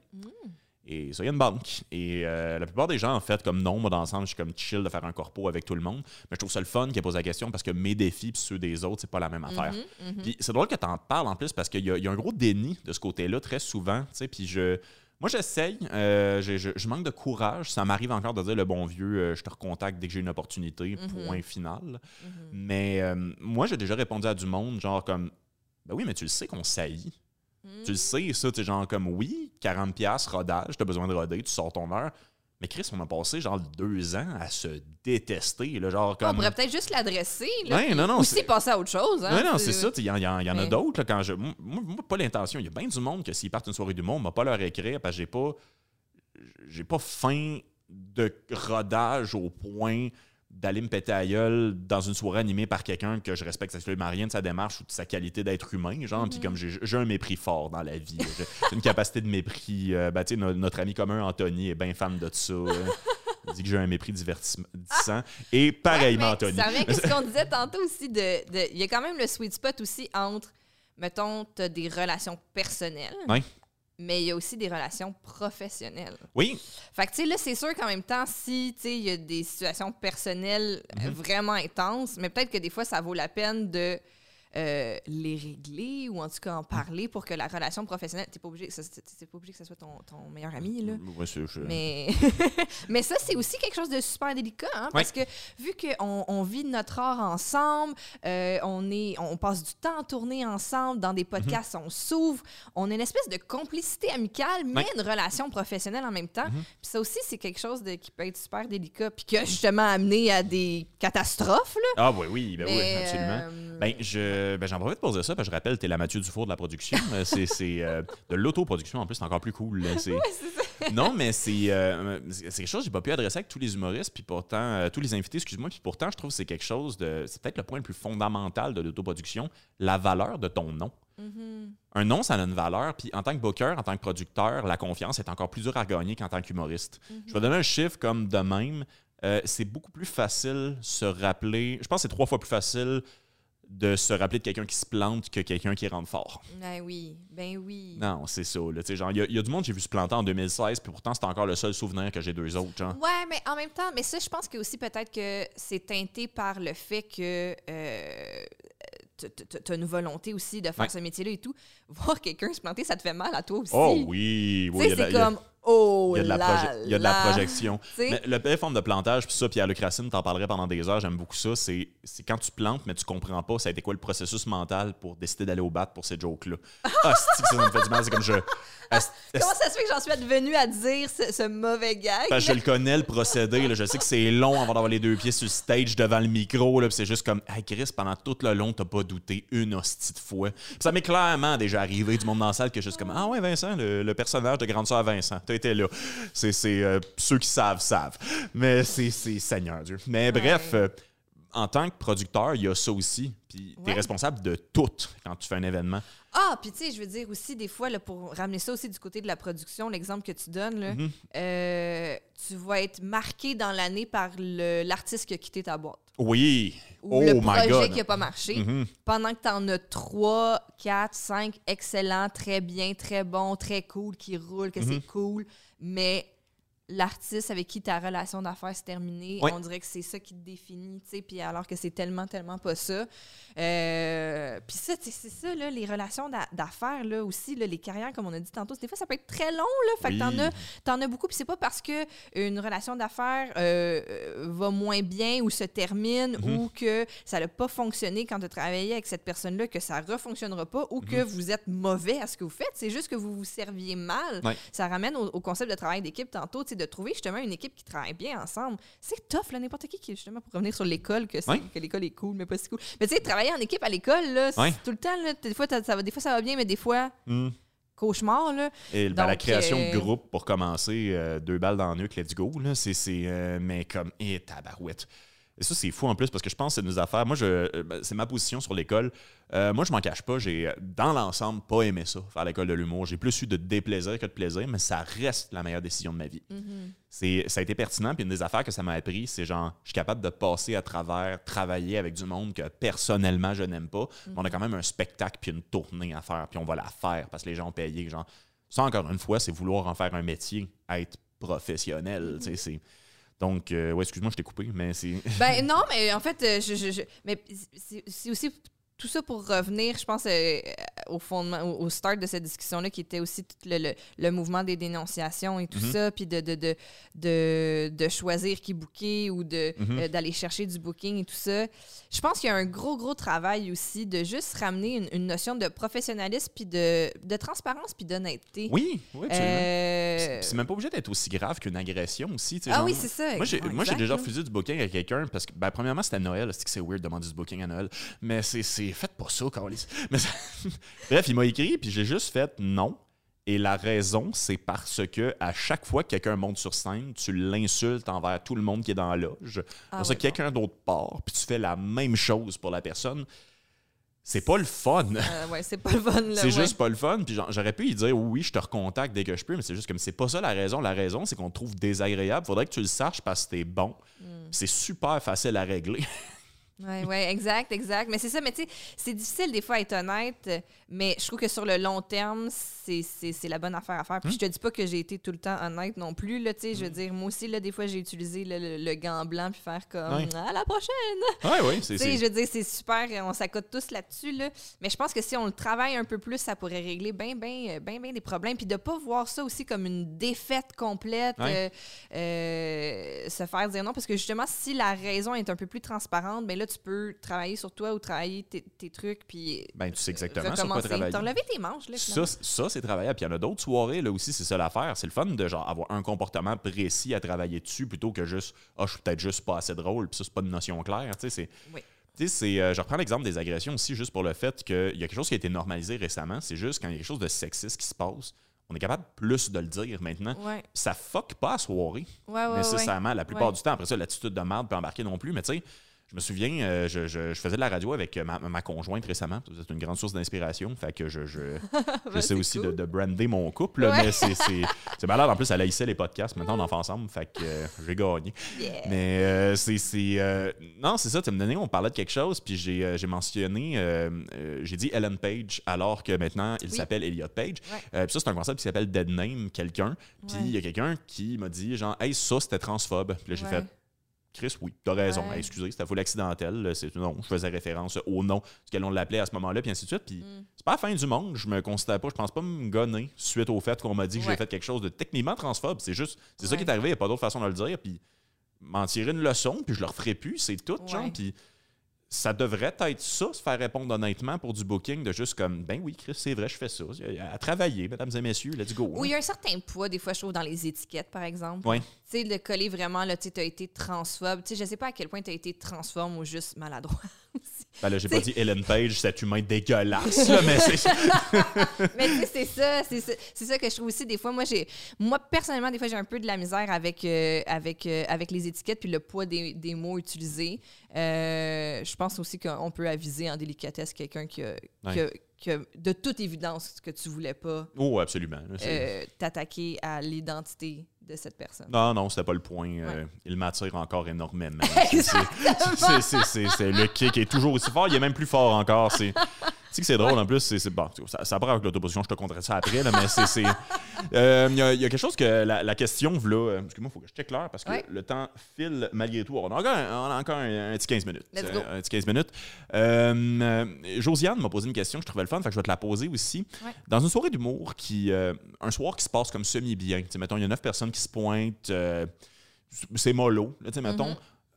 Et ça, il y a une banque. Et euh, la plupart des gens, en fait, comme non, moi, dans l'ensemble, je suis comme chill de faire un corpo avec tout le monde. Mais je trouve ça le fun qui pose la question parce que mes défis et ceux des autres, c'est pas la même affaire. Mhm, Puis c'est drôle que tu en parles en plus parce qu'il y, y a un gros déni de ce côté-là très souvent. tu sais, Puis je. Moi, j'essaye. euh, je, je- je manque de courage. Ça m'arrive encore de dire le bon vieux, euh, je te recontacte dès que j'ai une opportunité, point final. Mhm. Mais euh, moi, j'ai déjà répondu à du monde, genre comme, ben oui, mais tu le sais qu'on saillit. Tu le sais, ça, tu genre comme, oui, 40$ rodage, t'as besoin de roder, tu sors ton heure. Mais Chris, on a passé genre deux ans à se détester, là, genre On comme... pourrait peut-être juste l'adresser. Ouais, non, non, Aussi c'est- passer à autre chose. Hein, Ouais, non, c'est ça. Il y, en- y en y en a d'autres. Quand je, moi, moi, pas l'intention. Il y a bien du monde que s'ils partent une soirée du monde, m'a pas leur écrire parce que j'ai pas, j'ai pas faim de rodage au point d'aller me péter à gueule dans une soirée animée par quelqu'un que je respecte sexuellement rien de sa démarche ou de sa qualité d'être humain, genre, puis comme j'ai un mépris fort dans la vie. J'ai une capacité de mépris. euh, ben, tu sais, no- notre ami commun, Anthony, est bien fan de ça. Il dit que j'ai un mépris divertissant. Et pareillement, Ouais, Anthony. Ça revient ce qu'on disait tantôt aussi. De, de- il y a quand même le sweet spot aussi entre, mettons, tu as des relations personnelles, Ouais. Mais il y a aussi des relations professionnelles. Oui, Fait que, tu sais, là, c'est sûr qu'en même temps, si, tu sais, il y a des situations personnelles euh, vraiment intenses, mais peut-être que des fois, ça vaut la peine de euh, les régler ou en tout cas en parler pour que la relation professionnelle, t'es pas obligé, c'est pas obligé que ce soit ton, ton meilleur ami, là. Ouais, c'est- je- Mais, mais ça, c'est aussi quelque chose de super délicat, hein, parce que vu qu'on on vit notre art ensemble, euh, on, est, on passe du temps à tourner ensemble, dans des podcasts, on s'ouvre, on a une espèce de complicité amicale, mais Ouais. une relation professionnelle en même temps. Puis ça aussi, c'est quelque chose de, qui peut être super délicat, puis qui a justement amené à des catastrophes. Là. Ah oui, oui, ben oui, absolument. euh, Ben, je, ben, j'en profite pour dire ça, parce que je rappelle, t'es la Mathieu Dufour de la production. Euh, c'est, euh, de l'autoproduction, en plus, c'est encore plus cool. là. Non, mais c'est, euh, quelque chose que j'ai pas pu adresser avec tous les humoristes, puis pourtant, euh, tous les invités, excuse-moi, puis pourtant, je trouve que c'est quelque chose de. C'est peut-être le point le plus fondamental de l'autoproduction, la valeur de ton nom. mhm. Un nom, ça a une valeur, puis en tant que booker, en tant que producteur, la confiance est encore plus dure à gagner qu'en tant qu'humoriste. Je vais donner un chiffre comme de même. Euh, c'est beaucoup plus facile se rappeler. Je pense que c'est trois fois plus facile de se rappeler de quelqu'un qui se plante que quelqu'un qui rentre fort. Ben oui, ben oui. Non, c'est ça. Il y, a- il y a du monde j'ai vu se planter en 2016, puis pourtant, c'est encore le seul souvenir que j'ai d'eux autres. Genre. Ouais, mais en même temps, mais ça, je pense que aussi peut-être que c'est teinté par le fait que euh, tu as une volonté aussi de faire Ouais. ce métier-là et tout. Voir quelqu'un se planter, ça te fait mal à toi aussi. Oh oui, oui. c'est a- comme, oh Il y a de la, il y a de la projection. Mais le belle forme de plantage, puis ça, puis à Luc Racine, t'en parlerais pendant des heures, j'aime beaucoup ça. C'est c'est quand tu plantes, mais tu comprends pas ça a été quoi le processus mental pour décider d'aller au bat pour ces jokes-là. Ah, ça me fait du mal. C'est comme je. Asti- Comment ça se fait que j'en suis advenue à dire ce, ce mauvais gag? Parce que je le connais, le procédé. là. Je sais que c'est long avant d'avoir les deux pieds sur le stage devant le micro. C'est juste comme, hey Chris, pendant tout le long, t'as pas douté une hostie de fois. Ça m'est clairement déjà arrivé du monde dans la salle que juste comme, ah ouais, Vincent, le, le personnage de Grande Sœur Vincent, t'as là. C'est euh, ceux qui savent, savent. Mais c'est Seigneur Dieu. Mais bref. Euh, en tant que producteur, il y a ça aussi. Puis t'es Ouais. responsable de tout quand tu fais un événement. Ah, puis tu sais, je veux dire aussi, des fois, là, pour ramener ça aussi du côté de la production, l'exemple que tu donnes, là, Mhm. euh, tu vas être marqué dans l'année par l'artiste qui a quitté ta boîte. Oui. Ou oh le my projet God. qui n'a pas marché. Mhm. Pendant que tu en as 3, 4, 5 excellents, très bien, très bons, très cool, qui roulent, que Mhm. c'est cool, mais l'artiste avec qui ta relation d'affaires s'est terminée, on dirait que c'est ça qui te définit, tu sais, puis alors que c'est tellement, tellement pas ça. Euh, puis ça, c'est ça, là, les relations d'a- d'affaires, là, aussi, là, les carrières, comme on a dit tantôt, des fois, ça peut être très long, là, fait Oui. que t'en as, t'en as beaucoup, puis c'est pas parce que une relation d'affaires euh, euh, va moins bien ou se termine Mhm. ou que ça n'a pas fonctionné quand tu as travaillé avec cette personne-là, que ça refonctionnera pas ou que vous êtes mauvais à ce que vous faites. C'est juste que vous vous serviez mal. Ça ramène au, au concept de travail d'équipe tantôt, tu sais, de trouver justement une équipe qui travaille bien ensemble. C'est tough, là, n'importe qui, qui, justement, pour revenir sur l'école, que, c'est- que l'école est cool, mais pas si cool. Mais tu sais, travailler en équipe à l'école, là, c'est tout le temps, là, des fois, ça va, des fois, ça va bien, mais des fois, Mm. cauchemar, là. Et ben, la création euh, de groupe, pour commencer, euh, deux balles dans le nuque, let's go. Là, c'est, c'est, euh, mais comme, et tabarouette. Et ça, c'est fou en plus parce que je pense que c'est nos affaires. Moi, je, euh, ben, c'est ma position sur l'école. Euh, moi, je m'en cache pas. J'ai, euh, dans l'ensemble, pas aimé ça, faire l'école de l'humour. J'ai plus eu de déplaisir que de plaisir, mais ça reste la meilleure décision de ma vie. C'est, ça a été pertinent. Puis une des affaires que ça m'a appris, c'est genre, je suis capable de passer à travers, travailler avec du monde que personnellement je n'aime pas. Mais on a quand même un spectacle puis une tournée à faire, puis on va la faire parce que les gens ont payé. Genre, ça, encore une fois, c'est vouloir en faire un métier, être professionnel. tu sais, c'est... Donc, euh, ouais, excuse-moi, je t'ai coupé, mais c'est. Ben non, mais en fait, euh, je, je- je- mais c'est c'est aussi tout ça pour revenir, je pense, euh, au fondement, au, au start de cette discussion-là, qui était aussi tout le, le- le mouvement des dénonciations et tout Mhm. ça, puis de, de, de, de, de choisir qui booker ou Mhm. euh, d'aller chercher du booking et tout ça. Je pense qu'il y a un gros, gros travail aussi de juste ramener une, une notion de professionnalisme, puis de, de transparence, puis d'honnêteté. Oui, oui. Euh, C'est même pas obligé d'être aussi grave qu'une agression aussi. Ah genre, oui, c'est ça. Moi, j'ai, déjà refusé du booking à quelqu'un parce que, ben, premièrement, c'était Noël. C'est que c'est weird de demander du booking à Noël. Mais c'est, c'est faites pas ça, Carlis. Mais ça- Bref, il m'a écrit, puis j'ai juste fait non. Et la raison, c'est parce que à chaque fois que quelqu'un monte sur scène, tu l'insultes envers tout le monde qui est dans la loge. Ah ouais, quelqu'un d'autre part, puis tu fais la même chose pour la personne. C'est pas le fun. Euh, ouais, c'est pas le fun. C'est ouais. juste pas le fun. Puis j'aurais pu lui dire oui, je te recontacte dès que je peux, mais c'est juste comme c'est pas ça la raison. La raison, c'est qu'on te trouve désagréable. Faudrait que tu le saches parce que t'es bon. Hmm. C'est super facile à régler. Oui, ouais, exact, exact. Mais c'est ça, mais tu sais, c'est difficile des fois à être honnête, euh, mais je trouve que sur le long terme, c'est la bonne affaire à faire. Puis je te dis pas que j'ai été tout le temps honnête non plus, là, sais, je veux dire, moi aussi, là, des fois, j'ai utilisé le, le- le gant blanc puis faire comme Ouais. à la prochaine! Ouais, oui, c'est. Je veux dire, c'est super, on s'accote tous là-dessus, là. Mais je pense que si on le travaille un peu plus, ça pourrait régler bien, bien, bien, bien des problèmes. Puis de pas voir ça aussi comme une défaite complète, Ouais. euh, euh, se faire dire non. Parce que justement, si la raison est un peu plus transparente, ben là, tu peux travailler sur toi ou travailler tes, tes trucs, puis Ben, tu sais exactement travailler. T'as tes manches, là, Ça, ça c'est travaillable. Puis il y en a d'autres soirées, là aussi, c'est ça l'affaire. C'est le fun de genre avoir un comportement précis à travailler dessus plutôt que juste Ah, je suis peut-être juste pas assez drôle, puis ça, c'est pas une notion claire. Tu sais, c'est. Oui. Tu sais, c'est, euh, je reprends l'exemple des agressions aussi, juste pour le fait qu'il y a quelque chose qui a été normalisé récemment. C'est juste quand il y a quelque chose de sexiste qui se passe, on est capable plus de le dire maintenant. Ouais, Ça fuck pas à soirée, ouais, ouais. nécessairement, la plupart du temps. Après ça, l'attitude de merde peut embarquer non plus, mais tu sais, je me souviens, euh, je, je- je faisais de la radio avec euh, ma, ma conjointe récemment. C'est une grande source d'inspiration. Fait que je, je, Ben, J'essaie c'est aussi de, cool. de brander mon couple, Ouais. mais c'est, malade. En plus, elle haïssait les podcasts. Maintenant, on en fait ensemble. Fait que euh, j'ai gagné. Yeah. Mais euh, c'est. non, c'est ça. Tu me donné, on parlait de quelque chose, puis j'ai, mentionné, j'ai dit Ellen Page, alors que maintenant, il Oui. s'appelle Elliot Page. Ouais. Puis ça, c'est un concept qui s'appelle Dead Name, quelqu'un. Puis il Ouais. y a quelqu'un qui m'a dit, genre, hey, ça, c'était transphobe. Puis là, j'ai fait. Chris, oui, t'as raison. Ouais. Hey, excusez, c'était full accidentel. C'est, non, je faisais référence au nom, duquel on l'appelait à ce moment-là, puis ainsi de suite. Puis Mm. c'est pas la fin du monde. Je me considère pas, je pense pas me gonner suite au fait qu'on m'a dit que Ouais. j'ai fait quelque chose de techniquement transphobe. C'est juste, c'est ça qui est arrivé. Il n'y a pas d'autre façon de le dire. Puis m'en tirer une leçon, puis je le referai plus. C'est tout, genre. Puis ça devrait être ça, se faire répondre honnêtement pour du booking, de juste comme, ben oui, Chris, c'est vrai, je fais ça. À travailler, mesdames et messieurs, let's go. Oui, il y a un certain poids, des fois, je trouve, dans les étiquettes, par exemple. Ouais. Tu sais, de coller vraiment, là, tu t'as été transphobe. Tu sais, je sais pas à quel point t'as été transforme ou juste maladroit. Ben là, j'ai pas dit Ellen Page, cet humain dégueulasse, là, mais c'est. Mais tu sais, c'est ça, c'est ça, que je trouve aussi. Des fois, moi, j'ai, moi personnellement, des fois, j'ai un peu de la misère avec, euh, avec, euh, avec les étiquettes puis le poids des, des mots utilisés. Euh, je pense aussi qu'on peut aviser en délicatesse quelqu'un qui a, qui a- qui a de toute évidence que tu voulais pas Oh, absolument. euh, t'attaquer à l'identité de cette personne. Non, non, c'était pas le point. euh, il m'attire encore énormément. C'est- le kick est toujours aussi fort. Il est même plus fort encore. C'est sais que c'est drôle en plus. C'est, bon, ça, ça part avec l'autoposition. Je te conterai ça après. là, mais c'est. euh, Il y, a- il y a quelque chose que la, la question, là. euh, Excuse-moi, il faut que je check l'heure parce que Ouais. le temps file malgré tout. On a encore, un, on a encore un, un petit 15 minutes. Let's go. Un, un petit 15 minutes. Euh, euh, Josiane m'a posé une question que je trouvais le fun. Fait que je vais te la poser aussi. Ouais. Dans une soirée d'humour, qui, euh, un soir qui se passe comme semi-bien, tu sais, mettons, il y a neuf personnes qui se pointent, euh, c'est mollo, là, tu sais, mettons,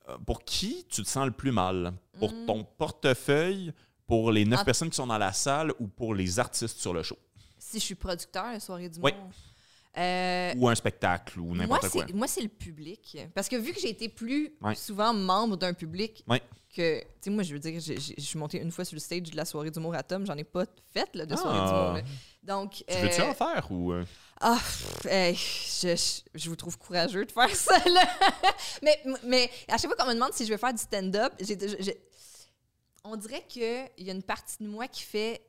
euh, pour qui tu te sens le plus mal? Pour Mm. ton portefeuille, pour les neuf En- personnes qui sont dans la salle ou pour les artistes sur le show? Si je suis producteur la soirée du Oui. monde. euh, Ou un spectacle ou n'importe quoi? moi, c'est le public. Parce que vu que j'ai été plus Ouais. souvent membre d'un public Ouais. que. Tu sais, moi, je veux dire, je suis montée une fois sur le stage de la soirée d'humour à Tom. J'en ai pas fait là, de soirée Ah. d'humour. là. Donc. Tu veux-tu euh, en faire ou... euh, Ah, pff, hey, je, je, je vous trouve courageux de faire ça, là. mais, mais à chaque fois qu'on me demande si je veux faire du stand-up, j'ai- on dirait qu'il y a une partie de moi qui fait.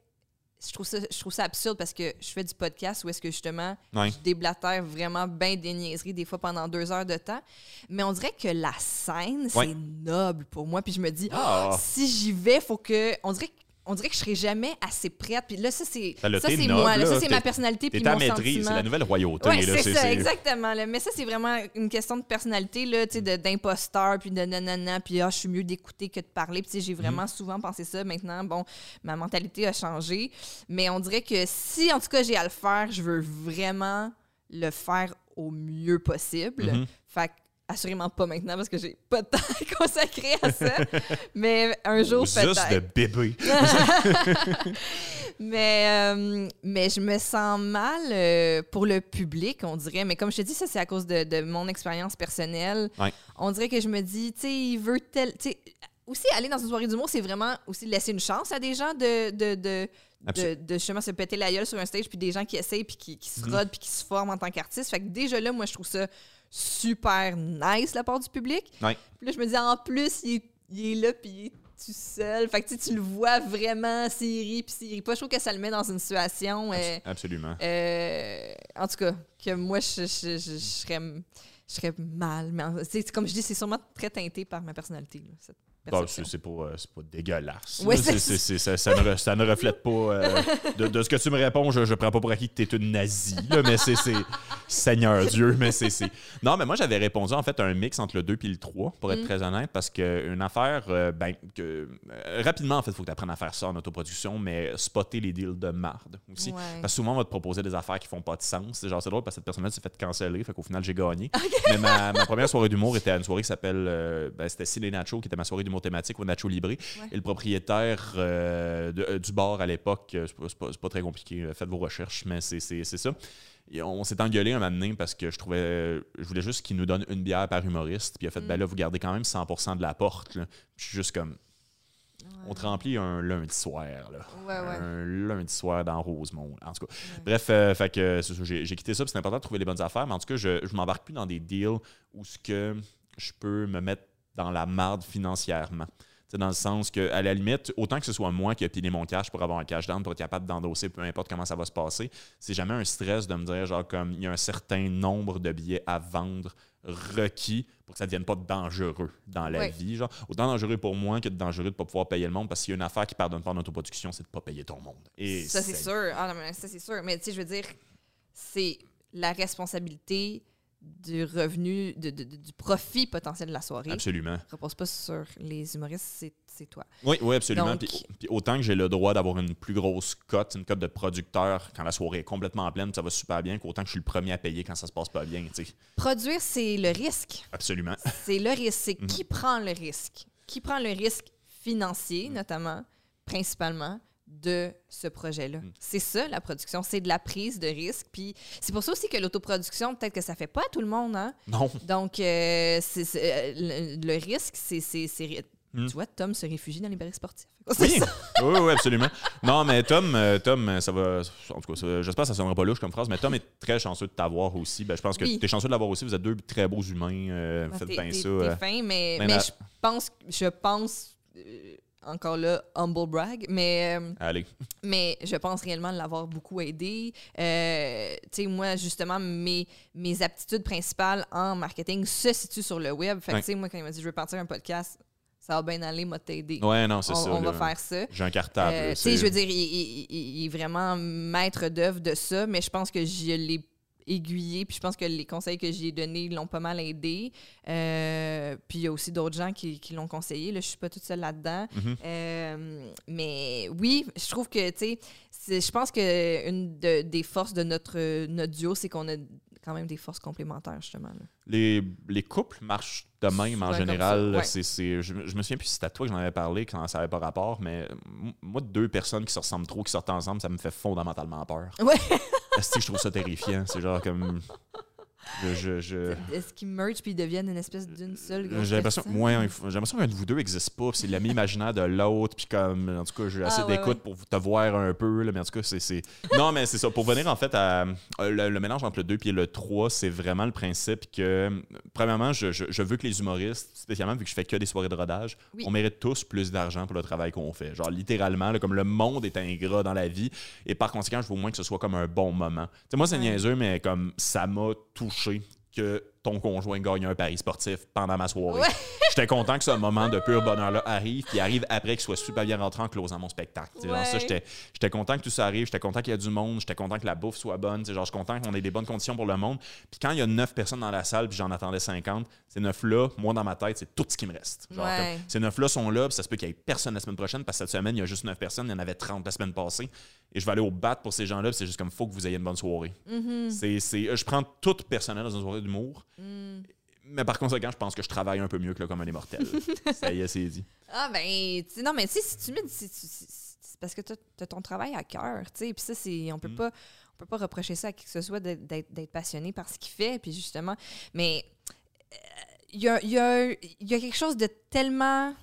Je trouve, ça, je trouve ça absurde parce que je fais du podcast où est-ce que justement Ouais. je déblatère vraiment bien des niaiseries, des fois pendant deux heures de temps. Mais on dirait que la scène, Ouais. c'est noble pour moi. Puis je me dis, Ah. si j'y vais, faut que. On dirait que. On dirait que je serai jamais assez prête. Puis là, ça, c'est ça, moi. là. Ça, c'est ma personnalité. Puis mon maîtrise, c'est la nouvelle royauté. Là, c'est ça, exactement. là. Mais ça, c'est vraiment une question de personnalité, là, de- d'imposteur, puis de nanana, puis ah, je suis mieux d'écouter que de parler. Puis j'ai vraiment Mhm. souvent pensé ça. Maintenant, bon, ma mentalité a changé. Mais on dirait que si, en tout cas, j'ai à le faire, je veux vraiment le faire au mieux possible. Fait que, assurément pas maintenant parce que j'ai pas de temps consacré à ça. mais un jour, Juste de peut-être. bébé. Mais, euh, mais je me sens mal euh, pour le public, on dirait. Mais comme je te dis, ça, c'est à cause de, de mon expérience personnelle. Ouais. On dirait que je me dis, tu sais, il veut tel. tu sais, aussi, aller dans une soirée d'humour, c'est vraiment aussi laisser une chance à des gens de, de, de, de, de justement se péter la gueule sur un stage, puis des gens qui essayent, puis qui, qui se Mhm. rodent, puis qui se forment en tant qu'artistes. Fait que déjà là, moi, je trouve ça super nice, la part du public. Ouais. Puis là, je me dis, en plus, il est, il est là, puis il est tout seul. Fait que tu le vois vraiment s'il rit, puis s'il rit pas. Je trouve que ça le met dans une situation... euh, Absolument. euh, en tout cas, que moi, je, je, je- je serais, je serais mal. Mais comme je dis, c'est sûrement très teinté par ma personnalité. là, cette. C'est c'est pas, euh, pas dégueulasse. Ça, ça ne, re- ça ne reflète pas. euh, de, de ce que tu me réponds, je, je prends pas pour acquis que tu es une nazie, là, mais c'est. Seigneur Dieu, mais c'est. Non, mais moi, j'avais répondu en fait à un mix entre le 2 et le 3, pour être Mm. très honnête, parce qu'une affaire, euh, ben, que. euh, rapidement, en fait, il faut que tu apprennes à faire ça en autoproduction, mais spotter les deals de marde aussi. Ouais. Parce que souvent, on va te proposer des affaires qui font pas de sens. C'est genre, c'est drôle parce que cette personne-là s'est fait canceller, fait qu'au final, j'ai gagné. Mais ma, ma première soirée d'humour était à une soirée qui s'appelle. ben, c'était Ciné Nacho, qui était ma soirée d'humour thématique au Nacho Libré. Et le propriétaire euh, de- euh, du bar à l'époque, euh, c'est pas, pas- très compliqué, faites vos recherches, mais c'est ça. Et on s'est engueulé un moment donné parce que je trouvais. Je voulais juste qu'il nous donne une bière par humoriste. Puis il a fait, Mm. ben là, vous gardez quand même 100% de la porte. là. Puis Je suis juste comme. On te remplit un lundi soir, là. Ouais, ouais. Un lundi soir dans Rosemont. En tout cas. Bref, euh, fait que j'ai quitté ça, c'est important de trouver les bonnes affaires. Mais en tout cas, je, je m'embarque plus dans des deals où ce que je peux me mettre dans la marde financièrement. Tu sais, dans le sens que, à la limite, autant que ce soit moi qui ai pilé mon cash pour avoir un cash down, pour être capable d'endosser, peu importe comment ça va se passer, c'est jamais un stress de me dire, genre, comme il y a un certain nombre de billets à vendre requis pour que ça ne devienne pas dangereux dans la vie. Genre. Autant dangereux pour moi que dangereux de ne pas pouvoir payer le monde, parce qu'il y a une affaire qui pardonne pas en autoproduction, c'est de ne pas payer ton monde. Et ça, c'est sûr. Ah, non, mais ça, c'est sûr. Mais tu sais, je veux dire, c'est la responsabilité du revenu, de- du profit potentiel de la soirée. Absolument. Ne repose pas sur les humoristes, c'est- c'est toi. Oui, oui, absolument. Donc- Puis, puis autant que j'ai le droit d'avoir une plus grosse cote, une cote de producteur quand la soirée est complètement pleine, ça va super bien, qu'autant que je suis le premier à payer quand ça se passe pas bien. tu sais. Produire, c'est le risque. Absolument. C'est le risque. C'est Mhm. qui prend le risque? Qui prend le risque financier, Mhm. notamment, principalement, de ce projet-là? Mhm. C'est ça, la production. C'est de la prise de risque. Puis c'est pour ça aussi que l'autoproduction, peut-être que ça fait pas à tout le monde, hein? Non. Donc, euh, c'est- c'est- euh, le, le risque, c'est... c'est- Mhm. Tu vois, Tom se réfugie dans les paris sportifs. Oui, oui, oui, absolument. Non, mais Tom, euh, Tom, ça va. En tout cas, ça- j'espère que ça sonnera pas louche comme phrase, mais Tom est très chanceux de t'avoir aussi. Ben, je pense que Oui. tu es chanceux de l'avoir aussi. Vous êtes deux très beaux humains. euh, Ah, faites t'es- bien t'es- ça. t'es fin, mais, Ben, mais la- je pense, je pense euh, encore là, humble brag, mais, euh, Allez. mais je pense réellement l'avoir beaucoup aidé. Euh, tu sais, moi, justement, mes, mes aptitudes principales en marketing se situent sur le web. Fait que, Ouais. tu sais, moi, quand il m'a dit, je veux partir un podcast, ça va bien aller, m'a t'aider. Ouais, non, c'est ça. on va faire ça. J'ai un cartable. Euh, tu sais, je veux dire, il, il- il- il est vraiment maître d'œuvre de ça, mais je pense que je l'ai aiguillé, puis je pense que les conseils que j'ai donnés l'ont pas mal aidé. Euh, puis il y a aussi d'autres gens qui, qui l'ont conseillé. Là, je suis pas toute seule là-dedans. Mhm. Euh, mais oui, je trouve que, tu sais, je pense que une de- des forces de notre, notre duo, c'est qu'on a quand même des forces complémentaires, justement. là. les, les couples marchent de même en général. ouais. Je, je me souviens plus si c'était à toi que j'en avais parlé quand ça n'avait pas rapport, mais moi, deux personnes qui se ressemblent trop, qui sortent ensemble, ça me fait fondamentalement peur. Ouais. Je trouve ça terrifiant? C'est genre comme. Je, je, je- Est-ce qu'ils mergent puis ils deviennent une espèce d'une seule grosse j'ai l'impression, ouais, j'ai l'impression qu'un de vous deux n'existe pas. C'est l'ami imaginaire de l'autre. Puis comme, en tout cas, j'ai assez Ah, ouais, d'écoute ouais. pour te voir un peu. là, mais en tout cas, c'est, c'est- Non, mais c'est ça. Pour venir en fait à. euh, Le, le mélange entre le 2 et le 3, c'est vraiment le principe que, premièrement, je, je- je veux que les humoristes, spécialement vu que je fais que des soirées de rodage, Oui. on mérite tous plus d'argent pour le travail qu'on fait. Genre, littéralement, là, comme le monde est ingrat dans la vie. Et par conséquent, je veux au moins que ce soit comme un bon moment. Tu sais, moi, c'est niaiseux, mais comme ça m'a touché que ton conjoint gagne un pari sportif pendant ma soirée. Ouais. J'étais content que ce moment de pur bonheur-là arrive, puis arrive après qu'il soit super bien rentré en closant mon spectacle. Genre, ça, j'étais j'étais content que tout ça arrive, j'étais content qu'il y ait du monde, j'étais content que la bouffe soit bonne, genre, je suis content qu'on ait des bonnes conditions pour le monde. Puis quand il y a neuf personnes dans la salle, puis j'en attendais 50, ces neuf-là, moi, dans ma tête, c'est tout ce qui me reste. Genre, Ouais. comme, ces neuf-là sont là, puis ça se peut qu'il y ait personne la semaine prochaine, parce que cette semaine, il y a juste neuf personnes, il y en avait 30 la semaine passée. Et je vais aller au bat pour ces gens-là, puis c'est juste comme, faut que vous ayez une bonne soirée. Mhm. C'est, je prends tout personnel dans une soirée d'humour. Mm. Mais par conséquent, je pense que je travaille un peu mieux que le commun des mortels. ça y est, c'est dit. Ah, ben, non, mais si tu si- si- C'est parce que tu as ton travail à cœur, tu sais. Puis ça, c'est. On peut Mm. pas. On peut pas reprocher ça à qui que ce soit d'être- passionné par ce qu'il fait, puis justement. Mais euh, il y, a, y a- il y a quelque chose de tellement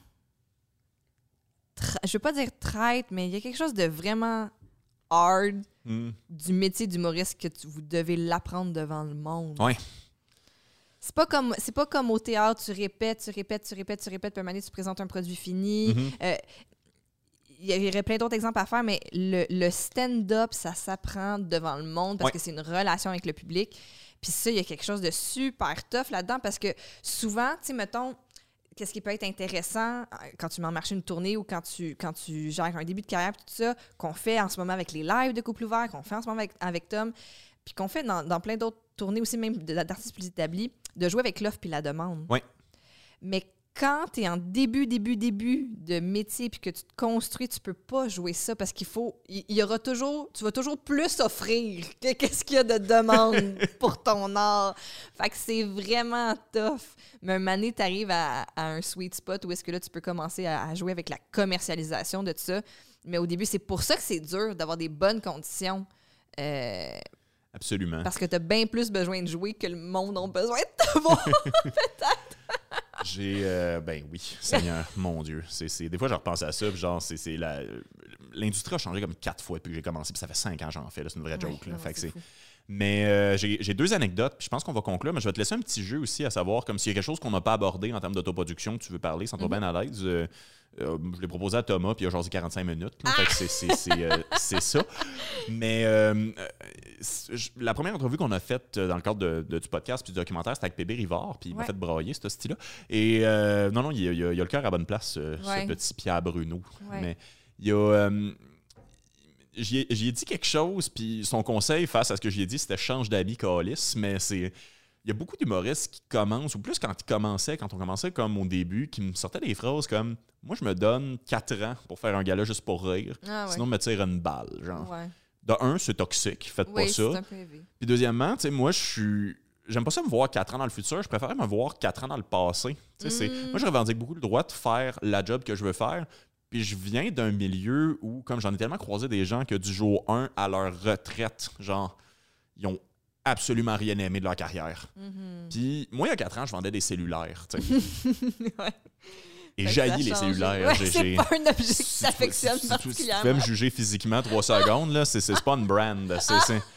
je veux pas dire traite, mais il y a quelque chose de vraiment hard Hmm. du métier d'humoriste que tu, vous devez l'apprendre devant le monde. Ouais. C'est pas comme c'est pas comme au théâtre, tu répètes, tu répètes, tu répètes, tu répètes, puis un donné, tu présentes un produit fini. Mhm. Euh, il y aurait plein d'autres exemples à faire, mais le, le stand-up, ça s'apprend devant le monde parce Ouais. que c'est une relation avec le public. Puis ça, il y a quelque chose de super tough là-dedans parce que souvent, tu sais, mettons, qu'est-ce qui peut être intéressant euh, quand tu mets en marché une tournée ou quand tu, quand tu gères un début de carrière, tout ça, qu'on fait en ce moment avec les lives de couple ouvert, qu'on fait en ce moment avec, avec Tom, puis qu'on fait dans, dans plein d'autres tournées aussi, même d'artistes plus établis, de jouer avec l'offre puis la demande. Ouais. Mais quand tu es en début, début, début de métier puis que tu te construis, tu peux pas jouer ça parce qu'il faut. Il y, aura toujours. Tu vas toujours plus offrir que qu'est-ce qu'il y a de demande pour ton art. Fait que c'est vraiment tough. Mais un donné, tu arrives à, à un sweet spot où est-ce que là, tu peux commencer à, à jouer avec la commercialisation de tout ça. Mais au début, c'est pour ça que c'est dur d'avoir des bonnes conditions. Euh, Absolument. parce que tu as bien plus besoin de jouer que le monde a besoin de te voir. J'ai. euh, ben oui, Seigneur, mon Dieu. C'est, des fois, je repense à ça, puis genre, c'est, la. L'industrie a changé comme quatre fois depuis que j'ai commencé, puis ça fait cinq ans que j'en fais, c'est une vraie joke. Là. non, Fait que c'est. Mais euh, j'ai, deux anecdotes, puis je pense qu'on va conclure, mais je vais te laisser un petit jeu aussi à savoir, comme s'il y a quelque chose qu'on n'a pas abordé en termes d'autoproduction que tu veux parler, sans toi Mhm. bien à l'aise. euh, euh, je l'ai proposé à Thomas, puis il a jasé 45 minutes. Fait que c'est, euh, ça. Mais euh, euh, la première entrevue qu'on a faite euh, dans le cadre de, de- du podcast puis du documentaire, c'était avec Pébé Rivard, puis il m'a fait brailler, ce style-là. Et euh, non, non, il y a, il y a- il y a le cœur à bonne place, euh, Ouais. ce petit Pierre Bruno. Ouais. Mais il y a. J'y ai, dit quelque chose, puis son conseil face à ce que j'y ai dit, c'était change d'habit, calice. Mais c'est. Il y a beaucoup d'humoristes qui commencent, ou plus quand ils commençaient, quand on commençait comme au début, qui me sortaient des phrases comme Moi, je me donne 4 ans pour faire un gala juste pour rire. Ah ouais. Sinon, me tire une balle. Genre. Ouais. De un, c'est toxique, faites Oui, pas ça. Puis deuxièmement, tu sais, moi, je suis. J'aime pas ça me voir 4 ans dans le futur, je préférais me voir 4 ans dans le passé. Mm. Moi, je revendique beaucoup le droit de faire la job que je veux faire. Puis je viens d'un milieu où, comme j'en ai tellement croisé des gens que du jour 1 à leur retraite, genre, ils ont absolument rien aimé de leur carrière. Mhm. Puis moi, il y a 4 ans, je vendais des cellulaires. Ouais. Et a les cellulaires. Ouais, c'est pas un objet tu- t'affectionnes si tu- particulièrement. pouvais me juger physiquement 3 secondes, là, c'est, pas une brand. C'est-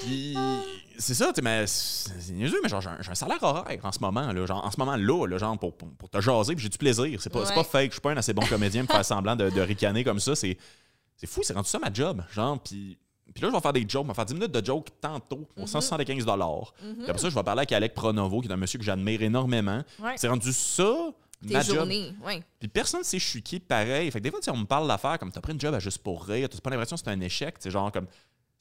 Puis, c'est ça, tu sais, mais c'est c'est niaiseux, mais genre, j'ai un, salaire horaire en ce moment, là, genre, en ce moment-là, là, genre, pour, pour, pour te jaser, puis j'ai du plaisir. C'est pas, Ouais. pas fake, je suis pas un assez bon comédien pour faire semblant de, de ricaner comme ça. C'est, fou, c'est rendu ça ma job, genre, puis... Puis là, je vais faire des jokes, je vais faire 10 minutes de jokes tantôt Mhm. pour 175 Puis après ça, je vais parler avec Alec Pronovo, qui est un monsieur que j'admire énormément. Ouais. C'est rendu ça, ma job. oui. Puis personne sait je suis qui pareil. Fait que des fois, on me parle d'affaires comme t'as pris une job à juste pour rire, t'as pas l'impression que c'est un échec. C'est genre comme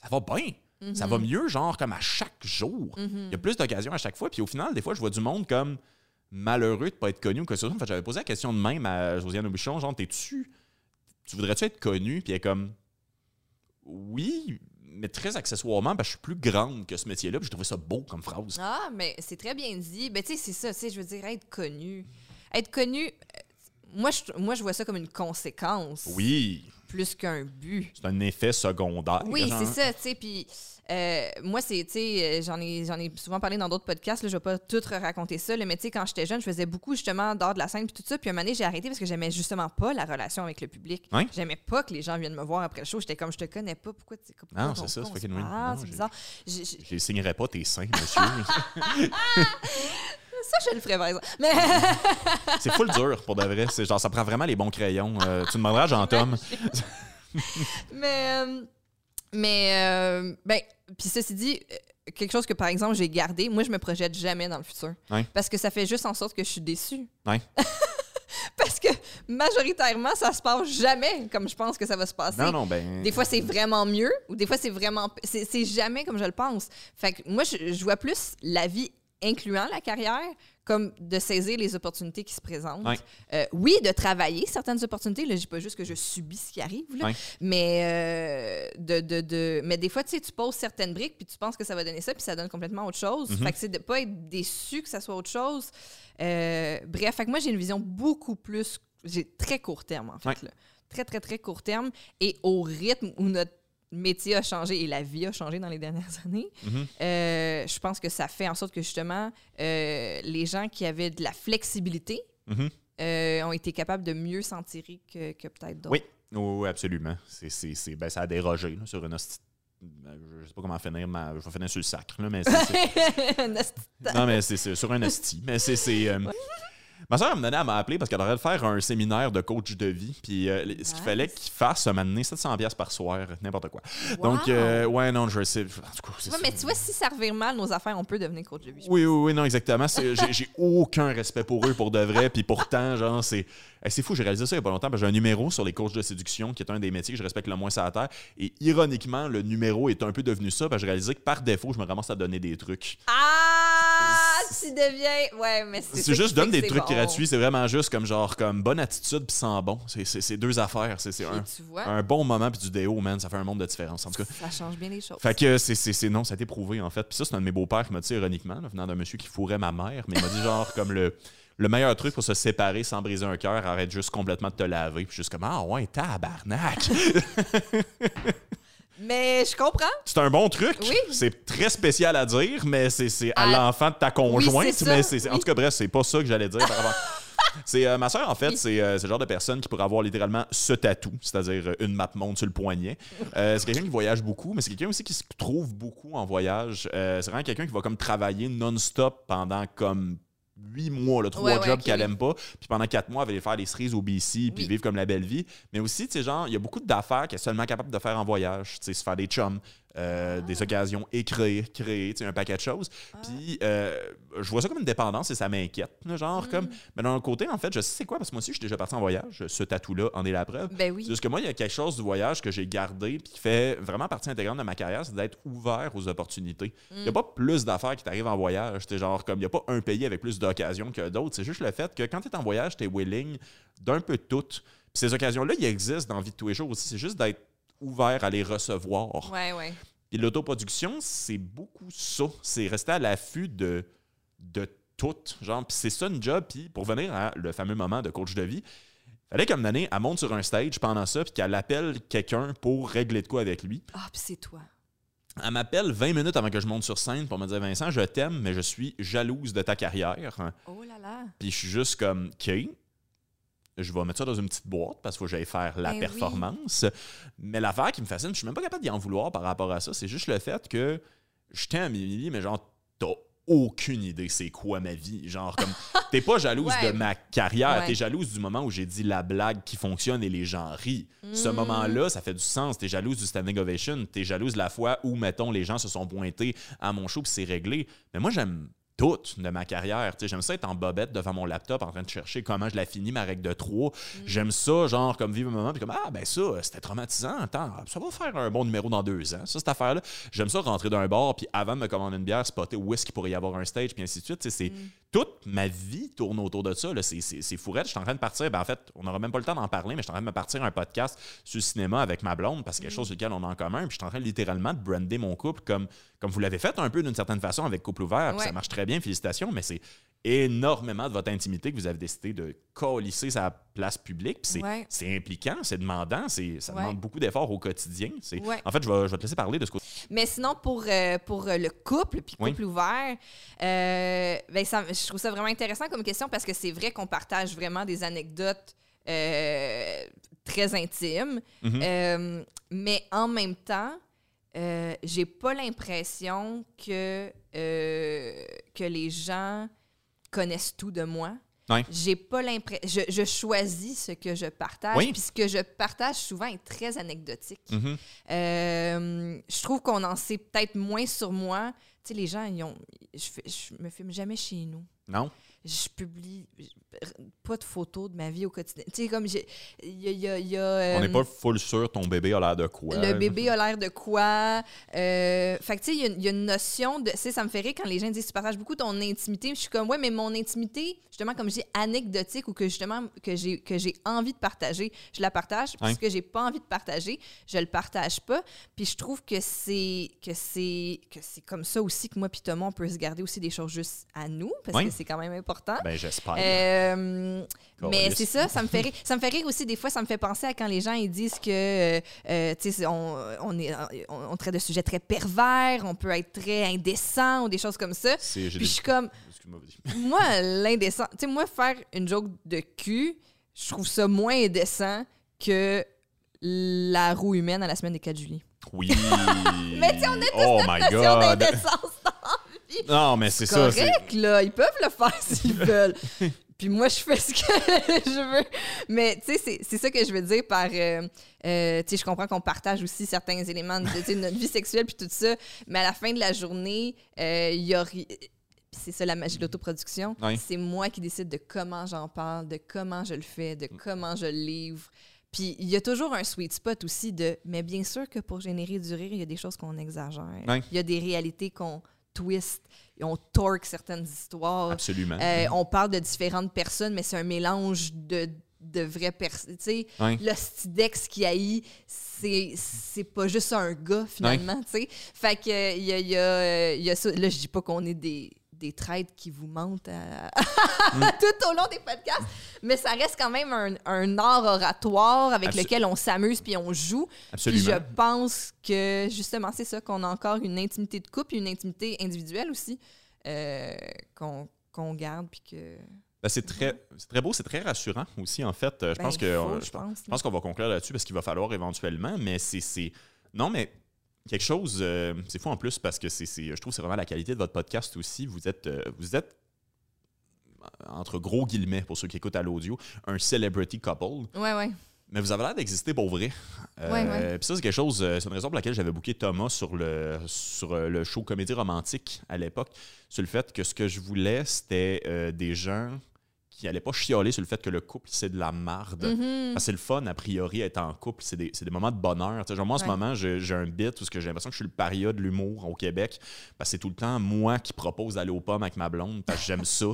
ça va bien. Ça va mieux, genre comme à chaque jour. Il y a plus d'occasions à chaque fois. Puis au final, des fois, je vois du monde comme malheureux de pas être connu ou que ce soit. En fait, j'avais posé la question de même à Josiane Aubuchon, genre, t'es-tu. Tu voudrais-tu être connu? Puis elle est comme. Oui, mais très accessoirement, parce que je suis plus grande que ce métier-là. Puis je trouvais ça beau comme phrase. Ah, mais c'est très bien dit. Ben, tu sais, c'est ça, tu sais, je veux dire, être connu. Être connu, euh, moi je, moi, je vois ça comme une conséquence. Oui, Plus qu'un but. c'est un effet secondaire. Oui, c'est ça, tu sais. Puis euh, moi, c'est, tu sais, euh, j'en ai, j'en ai souvent parlé dans d'autres podcasts, là, je vais pas tout raconter ça, là, mais tu sais, quand j'étais jeune, je faisais beaucoup justement d'art de la scène puis tout ça. Puis un moment donné, j'ai arrêté parce que j'aimais justement pas la relation avec le public. Ouais. J'aimais pas que les gens viennent me voir après le show. J'étais comme, je te connais pas, pourquoi tu Non, on- c'est ça, c'est? Non, C'est bizarre. Je les signerai pas tes seins, monsieur. Ça, je le ferais, par exemple. Mais c'est full dur, pour de vrai. C'est genre, ça prend vraiment les bons crayons. Euh, tu demanderas à Jean-Tom. Mais, euh, mais euh, ben, puis ceci dit, euh, quelque chose que par exemple j'ai gardé, moi je me projette jamais dans le futur. Ouais. Parce que ça fait juste en sorte que je suis déçue. Ouais. Parce que majoritairement, ça se passe jamais comme je pense que ça va se passer. Non, non, ben. Des fois, c'est vraiment mieux, ou des fois, c'est vraiment. C'est c'est jamais comme je le pense. Fait que moi, je, je vois plus la vie incluant la carrière comme de saisir les opportunités qui se présentent. Ouais. Euh, oui, de travailler certaines opportunités. Là, je dis pas juste que je subis ce qui arrive, là, Ouais. mais, euh, de, de, de- mais des fois, tu sais, tu poses certaines briques, puis tu penses que ça va donner ça, puis ça donne complètement autre chose. Mhm. Fait que c'est de pas être déçu que ça soit autre chose. Euh, bref, fait que moi, j'ai une vision beaucoup plus... J'ai très court terme, en fait. Ouais. là. Très, très, très court terme. Et au rythme où notre métier a changé et la vie a changé dans les dernières années, Mhm. euh, je pense que ça fait en sorte que, justement, euh, les gens qui avaient de la flexibilité Mhm. euh, ont été capables de mieux s'en tirer que, que peut-être d'autres. Oui, oui, absolument. C'est, ben, ça a dérogé là, sur une ben, Je sais pas comment finir, ma... je vais finir sur le sacre, là, mais c'est, Non, mais c'est c'est sur un hostie. Mais c'est. Ma soeur, elle me à m'appeler parce qu'elle aurait de faire un séminaire de coach de vie. Puis euh, ce qu'il fallait qu'il fasse, ça m'a donné 700$ piastres par soir, n'importe quoi. Wow. Donc, euh, ouais, non, je sais. En tout cas, c'est Ouais, mais tu vois, si ça revire mal nos affaires, on peut devenir coach de vie. Oui, oui, oui, non, exactement. C'est- J'ai j'ai aucun respect pour eux pour de vrai. Puis pourtant, genre, c'est. eh, C'est fou, j'ai réalisé ça il y a pas longtemps. parce que J'ai un numéro sur les coachs de séduction qui est un des métiers que je respecte le moins sur la terre. Et ironiquement, le numéro est un peu devenu ça. Parce que j'ai réalisé que par défaut, je me ramasse à donner des trucs. Ah, tu deviens. Ouais, mais c'est. juste donne des trucs bon. gratuits, c'est vraiment juste comme genre comme bonne attitude puis sans bon. C'est- deux affaires. C'est un, un bon moment puis du déo, man. Ça fait un monde de différence. En tout cas. ça change bien les choses. Fait que c'est- non, ça a été prouvé en fait. Puis ça, c'est un de mes beaux-pères qui m'a dit ironiquement, là, venant d'un monsieur qui fourrait ma mère, mais il m'a dit genre comme le. Le meilleur truc pour se séparer sans briser un cœur, arrête juste complètement de te laver. Puis juste comme, ah ouais, tabarnak. Mais je comprends. c'est un bon truc. Oui. C'est très spécial à dire, mais c'est à Ah. l'enfant de ta conjointe. mais En tout cas, bref, c'est pas ça que j'allais dire. par C'est euh, ma soeur, en fait, c'est euh, le genre de personne qui pourrait avoir littéralement ce tatou, c'est-à-dire euh, une map monde sur le poignet. Euh, c'est quelqu'un qui voyage beaucoup, mais c'est quelqu'un aussi qui se trouve beaucoup en voyage. C'est vraiment quelqu'un qui va comme travailler non-stop pendant comme huit mois, là, trois Ouais, ouais, jobs qu'elle aime pas. Puis pendant quatre mois, elle va aller faire des cerises au BC, puis Oui. vivre comme la belle vie. Mais aussi, tu sais, genre, il y a beaucoup d'affaires qu'elle est seulement capable de faire en voyage. Tu sais, se faire des chums, euh, des occasions écrire, créer, tu sais, un paquet de choses. Ah. Puis euh, je vois ça comme une dépendance et ça m'inquiète. Genre, Mm. comme. Mais d'un autre côté, en fait, je sais c'est quoi, parce que moi aussi, je suis déjà parti en voyage. Ce tatou-là en est la preuve. Ben oui. Juste que moi, il y a quelque chose du voyage que j'ai gardé puis qui fait vraiment partie intégrante de ma carrière, c'est d'être ouvert aux opportunités. Il Mm. n'y a pas plus d'affaires qui t'arrivent en voyage. C'est genre comme il n'y a pas un pays avec plus d'occasions que d'autres. C'est juste le fait que quand tu es en voyage, tu es willing d'un peu tout. Puis ces occasions-là, ils existent dans la vie de tous les jours aussi. C'est juste d'être ouvert à les recevoir. Ouais, ouais. Puis l'autoproduction, c'est beaucoup ça. C'est rester à l'affût de, de tout. Genre, puis c'est ça une job. Puis pour venir à le fameux moment de coach de vie, fallait comme donné, elle monte sur un stage pendant ça, puis qu'elle appelle quelqu'un pour régler de quoi avec lui. Ah, puis c'est toi. Elle m'appelle 20 minutes avant que je monte sur scène pour me dire Vincent, je t'aime, mais je suis jalouse de ta carrière. Oh là là. Puis je suis juste comme, OK, je vais mettre ça dans une petite boîte parce qu'il faut que j'aille faire la Ben oui. performance. Mais l'affaire qui me fascine, je suis même pas capable d'y en vouloir par rapport à ça. C'est juste le fait que je t'aime, Émilie, mais genre, t'as aucune idée c'est quoi ma vie. Genre, comme, t'es pas jalouse Ouais. de ma carrière, Ouais. t'es jalouse du moment où j'ai dit la blague qui fonctionne et les gens rient. Ce Mm. moment-là, ça fait du sens. T'es jalouse du standing ovation, t'es jalouse de la fois où, mettons, les gens se sont pointés à mon show puis c'est réglé. Mais moi, j'aime tout de ma carrière. J'aime ça être en bobette devant mon laptop en train de chercher comment je la finis, ma règle de 3. J'aime ça, genre, comme vivre un moment, puis comme, ah, ben ça, c'était traumatisant. Attends, ça va faire un bon numéro dans deux ans, ça, cette affaire-là. J'aime ça rentrer d'un bar, puis avant de me commander une bière, spotter où est-ce qu'il pourrait y avoir un stage, puis ainsi de suite. C'est toute ma vie tourne autour de ça. C'est- fourrette. Je suis en train de partir. Ben, en fait, on n'aura même pas le temps d'en parler, mais je suis en train de me partir un podcast sur le cinéma avec ma blonde parce que c'est quelque chose sur lequel on a en commun. Puis je suis en train littéralement de brander mon couple comme, comme vous l'avez fait un peu d'une certaine façon avec Couple Ouvert. puis Ouais. Ça marche très bien, félicitations, mais c'est énormément de votre intimité que vous avez décidé de colisser sa place publique. C'est Ouais. impliquant, c'est demandant, ça Ouais. demande beaucoup d'efforts au quotidien. Ouais. En fait, je vais, je vais te laisser parler de ce côté. Mais sinon, pour, euh, pour euh, le couple, puis Oui. couple ouvert, euh, ben, ça- je trouve ça vraiment intéressant comme question parce que c'est vrai qu'on partage vraiment des anecdotes euh, très intimes. Mhm. Euh, mais en même temps, j'ai pas l'impression que, que les gens connaissent tout de moi. Ouais. J'ai pas l'impression. Je, je choisis ce que je partage. Oui. Puis ce que je partage souvent est très anecdotique. Mhm. Euh, je trouve qu'on en sait peut-être moins sur moi. Tu sais, les gens, ils ont, je, je me filme jamais chez nous. Non? Je publie pas de photos de ma vie au quotidien. Tu sais, comme j'ai. Il y a. y a- y a, On n'est euh, pas full sûr ton bébé a l'air de quoi. le bébé a l'air de quoi? Euh, fait que, tu sais, il y a- il y, a une notion de. Tu sais, ça me fait rire quand les gens disent tu partages beaucoup ton intimité. Je suis comme, ouais, mais mon intimité, justement, comme je dis, anecdotique ou que justement, que j'ai, que j'ai envie de partager, je la partage. Puis Ouais. ce que j'ai pas envie de partager, je le partage pas. Puis je trouve que c'est, que c'est, que c'est comme ça aussi que moi, puis Thomas, on peut se garder aussi des choses juste à nous, parce que c'est quand même important. Ben, j'espère. Euh, mais c'est ça, ça me fait rire. Ça me fait rire aussi des fois, ça me fait penser à quand les gens ils disent que euh, euh, tu sais on, on est on, on traite de sujets très pervers, on peut être très indécent ou des choses comme ça. Puis je suis comme moi, l'indécent. Tu sais, moi, faire une joke de cul, je trouve ça moins indécent que la roue humaine à la semaine des 4 juillet. Oui. Mais tu sais, on a tous oh notre my god. d'indécence Non, mais c'est ça. c'est- correct, là. Ils peuvent le faire s'ils veulent. Puis moi, je fais ce que je veux. Mais tu sais, c'est- ça que je veux dire par. euh, euh, tu sais, je comprends qu'on partage aussi certains éléments de, notre vie sexuelle puis tout ça. Mais à la fin de la journée, euh, il y a. C'est ça la magie de l'autoproduction. Oui. C'est moi qui décide de comment j'en parle, de comment je le fais, de comment je le livre. Puis il y a toujours un sweet spot aussi de. Mais bien sûr que pour générer du rire, il y a des choses qu'on exagère. Oui. Il y a des réalités qu'on twist, et on torque certaines histoires. Absolument. Euh, on parle de différentes personnes, mais c'est un mélange de, de vraies personnes. Tu sais, le Stidex qui haït, c'est c'est pas juste un gars, finalement, tu sais. Fait que, il y a, y a ça. Là, je dis pas qu'on est des, des traîtres qui vous mentent à- Mm. tout au long des podcasts, mais ça reste quand même un, un art oratoire avec Absol- lequel on s'amuse puis on joue. Puis Absolument. je pense que justement, c'est ça, qu'on a encore une intimité de couple, une intimité individuelle aussi, euh, qu'on qu'on garde, puis que. Ben, c'est très, très beau, c'est très rassurant aussi, en fait. Euh, Je Ben, pense que. faut, on- je je pense, je pense qu'on va conclure là-dessus parce qu'il va falloir éventuellement, mais c'est- Non, mais quelque chose. euh, c'est fou en plus parce que c'est, je trouve que c'est vraiment la qualité de votre podcast aussi. Vous êtes. euh, vous êtes entre gros guillemets, pour ceux qui écoutent à l'audio, un celebrity couple. Ouais, ouais. Mais vous avez l'air d'exister pour vrai. Euh, Ouais, ouais. Puis ça, c'est quelque chose. euh, C'est une raison pour laquelle j'avais booké Thomas sur le, sur le show Comédie romantique à l'époque. Sur le fait que ce que je voulais, c'était des gens qui n'allaient pas chialer sur le fait que le couple, c'est de la marde. Mhm. Parce que c'est le fun, a priori, être en couple. C'est des, des moments de bonheur. Genre, moi, en ce moment, j'ai un bit où j'ai l'impression que je suis le paria de l'humour au Québec. Parce que c'est tout le temps moi qui propose d'aller aux pommes avec ma blonde. Parce que j'aime ça.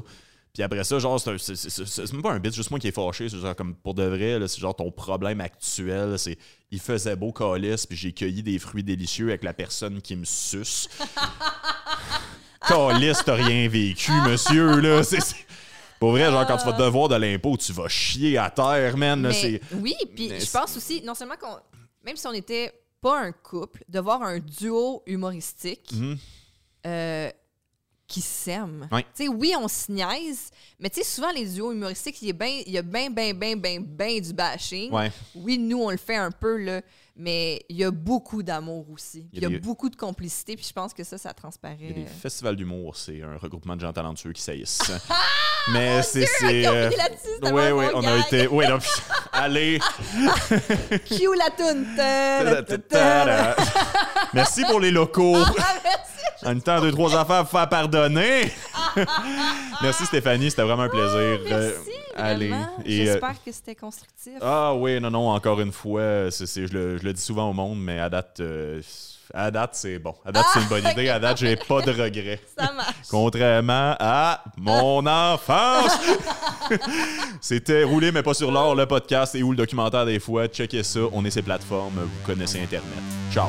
Puis après ça, genre, c'est même pas un bit, juste moi qui est fâché. C'est genre comme pour de vrai, c'est genre ton problème actuel. C'est il faisait beau calice, puis j'ai cueilli des fruits délicieux avec la personne qui me suce. calice, t'as rien vécu, monsieur, là. C'est. Pour vrai, genre, quand tu vas te devoir de l'impôt, tu vas chier à terre, man. là, c'est- oui, puis je pense aussi, non seulement qu'on. Même si on n'était pas un couple, de voir un duo humoristique Mhm. euh, qui s'aime. Ouais. Tu sais, oui, on se niaise, mais tu sais, souvent, les duos humoristiques, il y a bien, bien, bien, bien, bien, bien du bashing. Ouais. Oui, nous, on le fait un peu, là, mais il y a beaucoup d'amour aussi. Il y a des- beaucoup de complicité, puis je pense que ça, ça transparaît. Il y a des festivals d'humour, c'est un regroupement de gens talentueux qui saillissent. Mais c'est. c'est ont euh, Oui, oui, on a été. Oui, non, allez. Cue la toune! Merci pour les locaux. Ah. En même temps, deux, trois affaires à faire pardonner. Merci Stéphanie, c'était vraiment un plaisir. Euh, Merci, allez. euh, J'espère que c'était constructif. Ah oui, non, non, encore une fois, je, le, je le dis souvent au monde, mais à date, euh, à date, c'est bon. À date, c'est une bonne idée. À date, j'ai pas de regrets. Ça marche. Contrairement à mon enfance. C'était Rouler mais pas sur l'or, le podcast et ou le documentaire des fois. Checkez ça, on est ces plateformes, vous connaissez Internet. Ciao.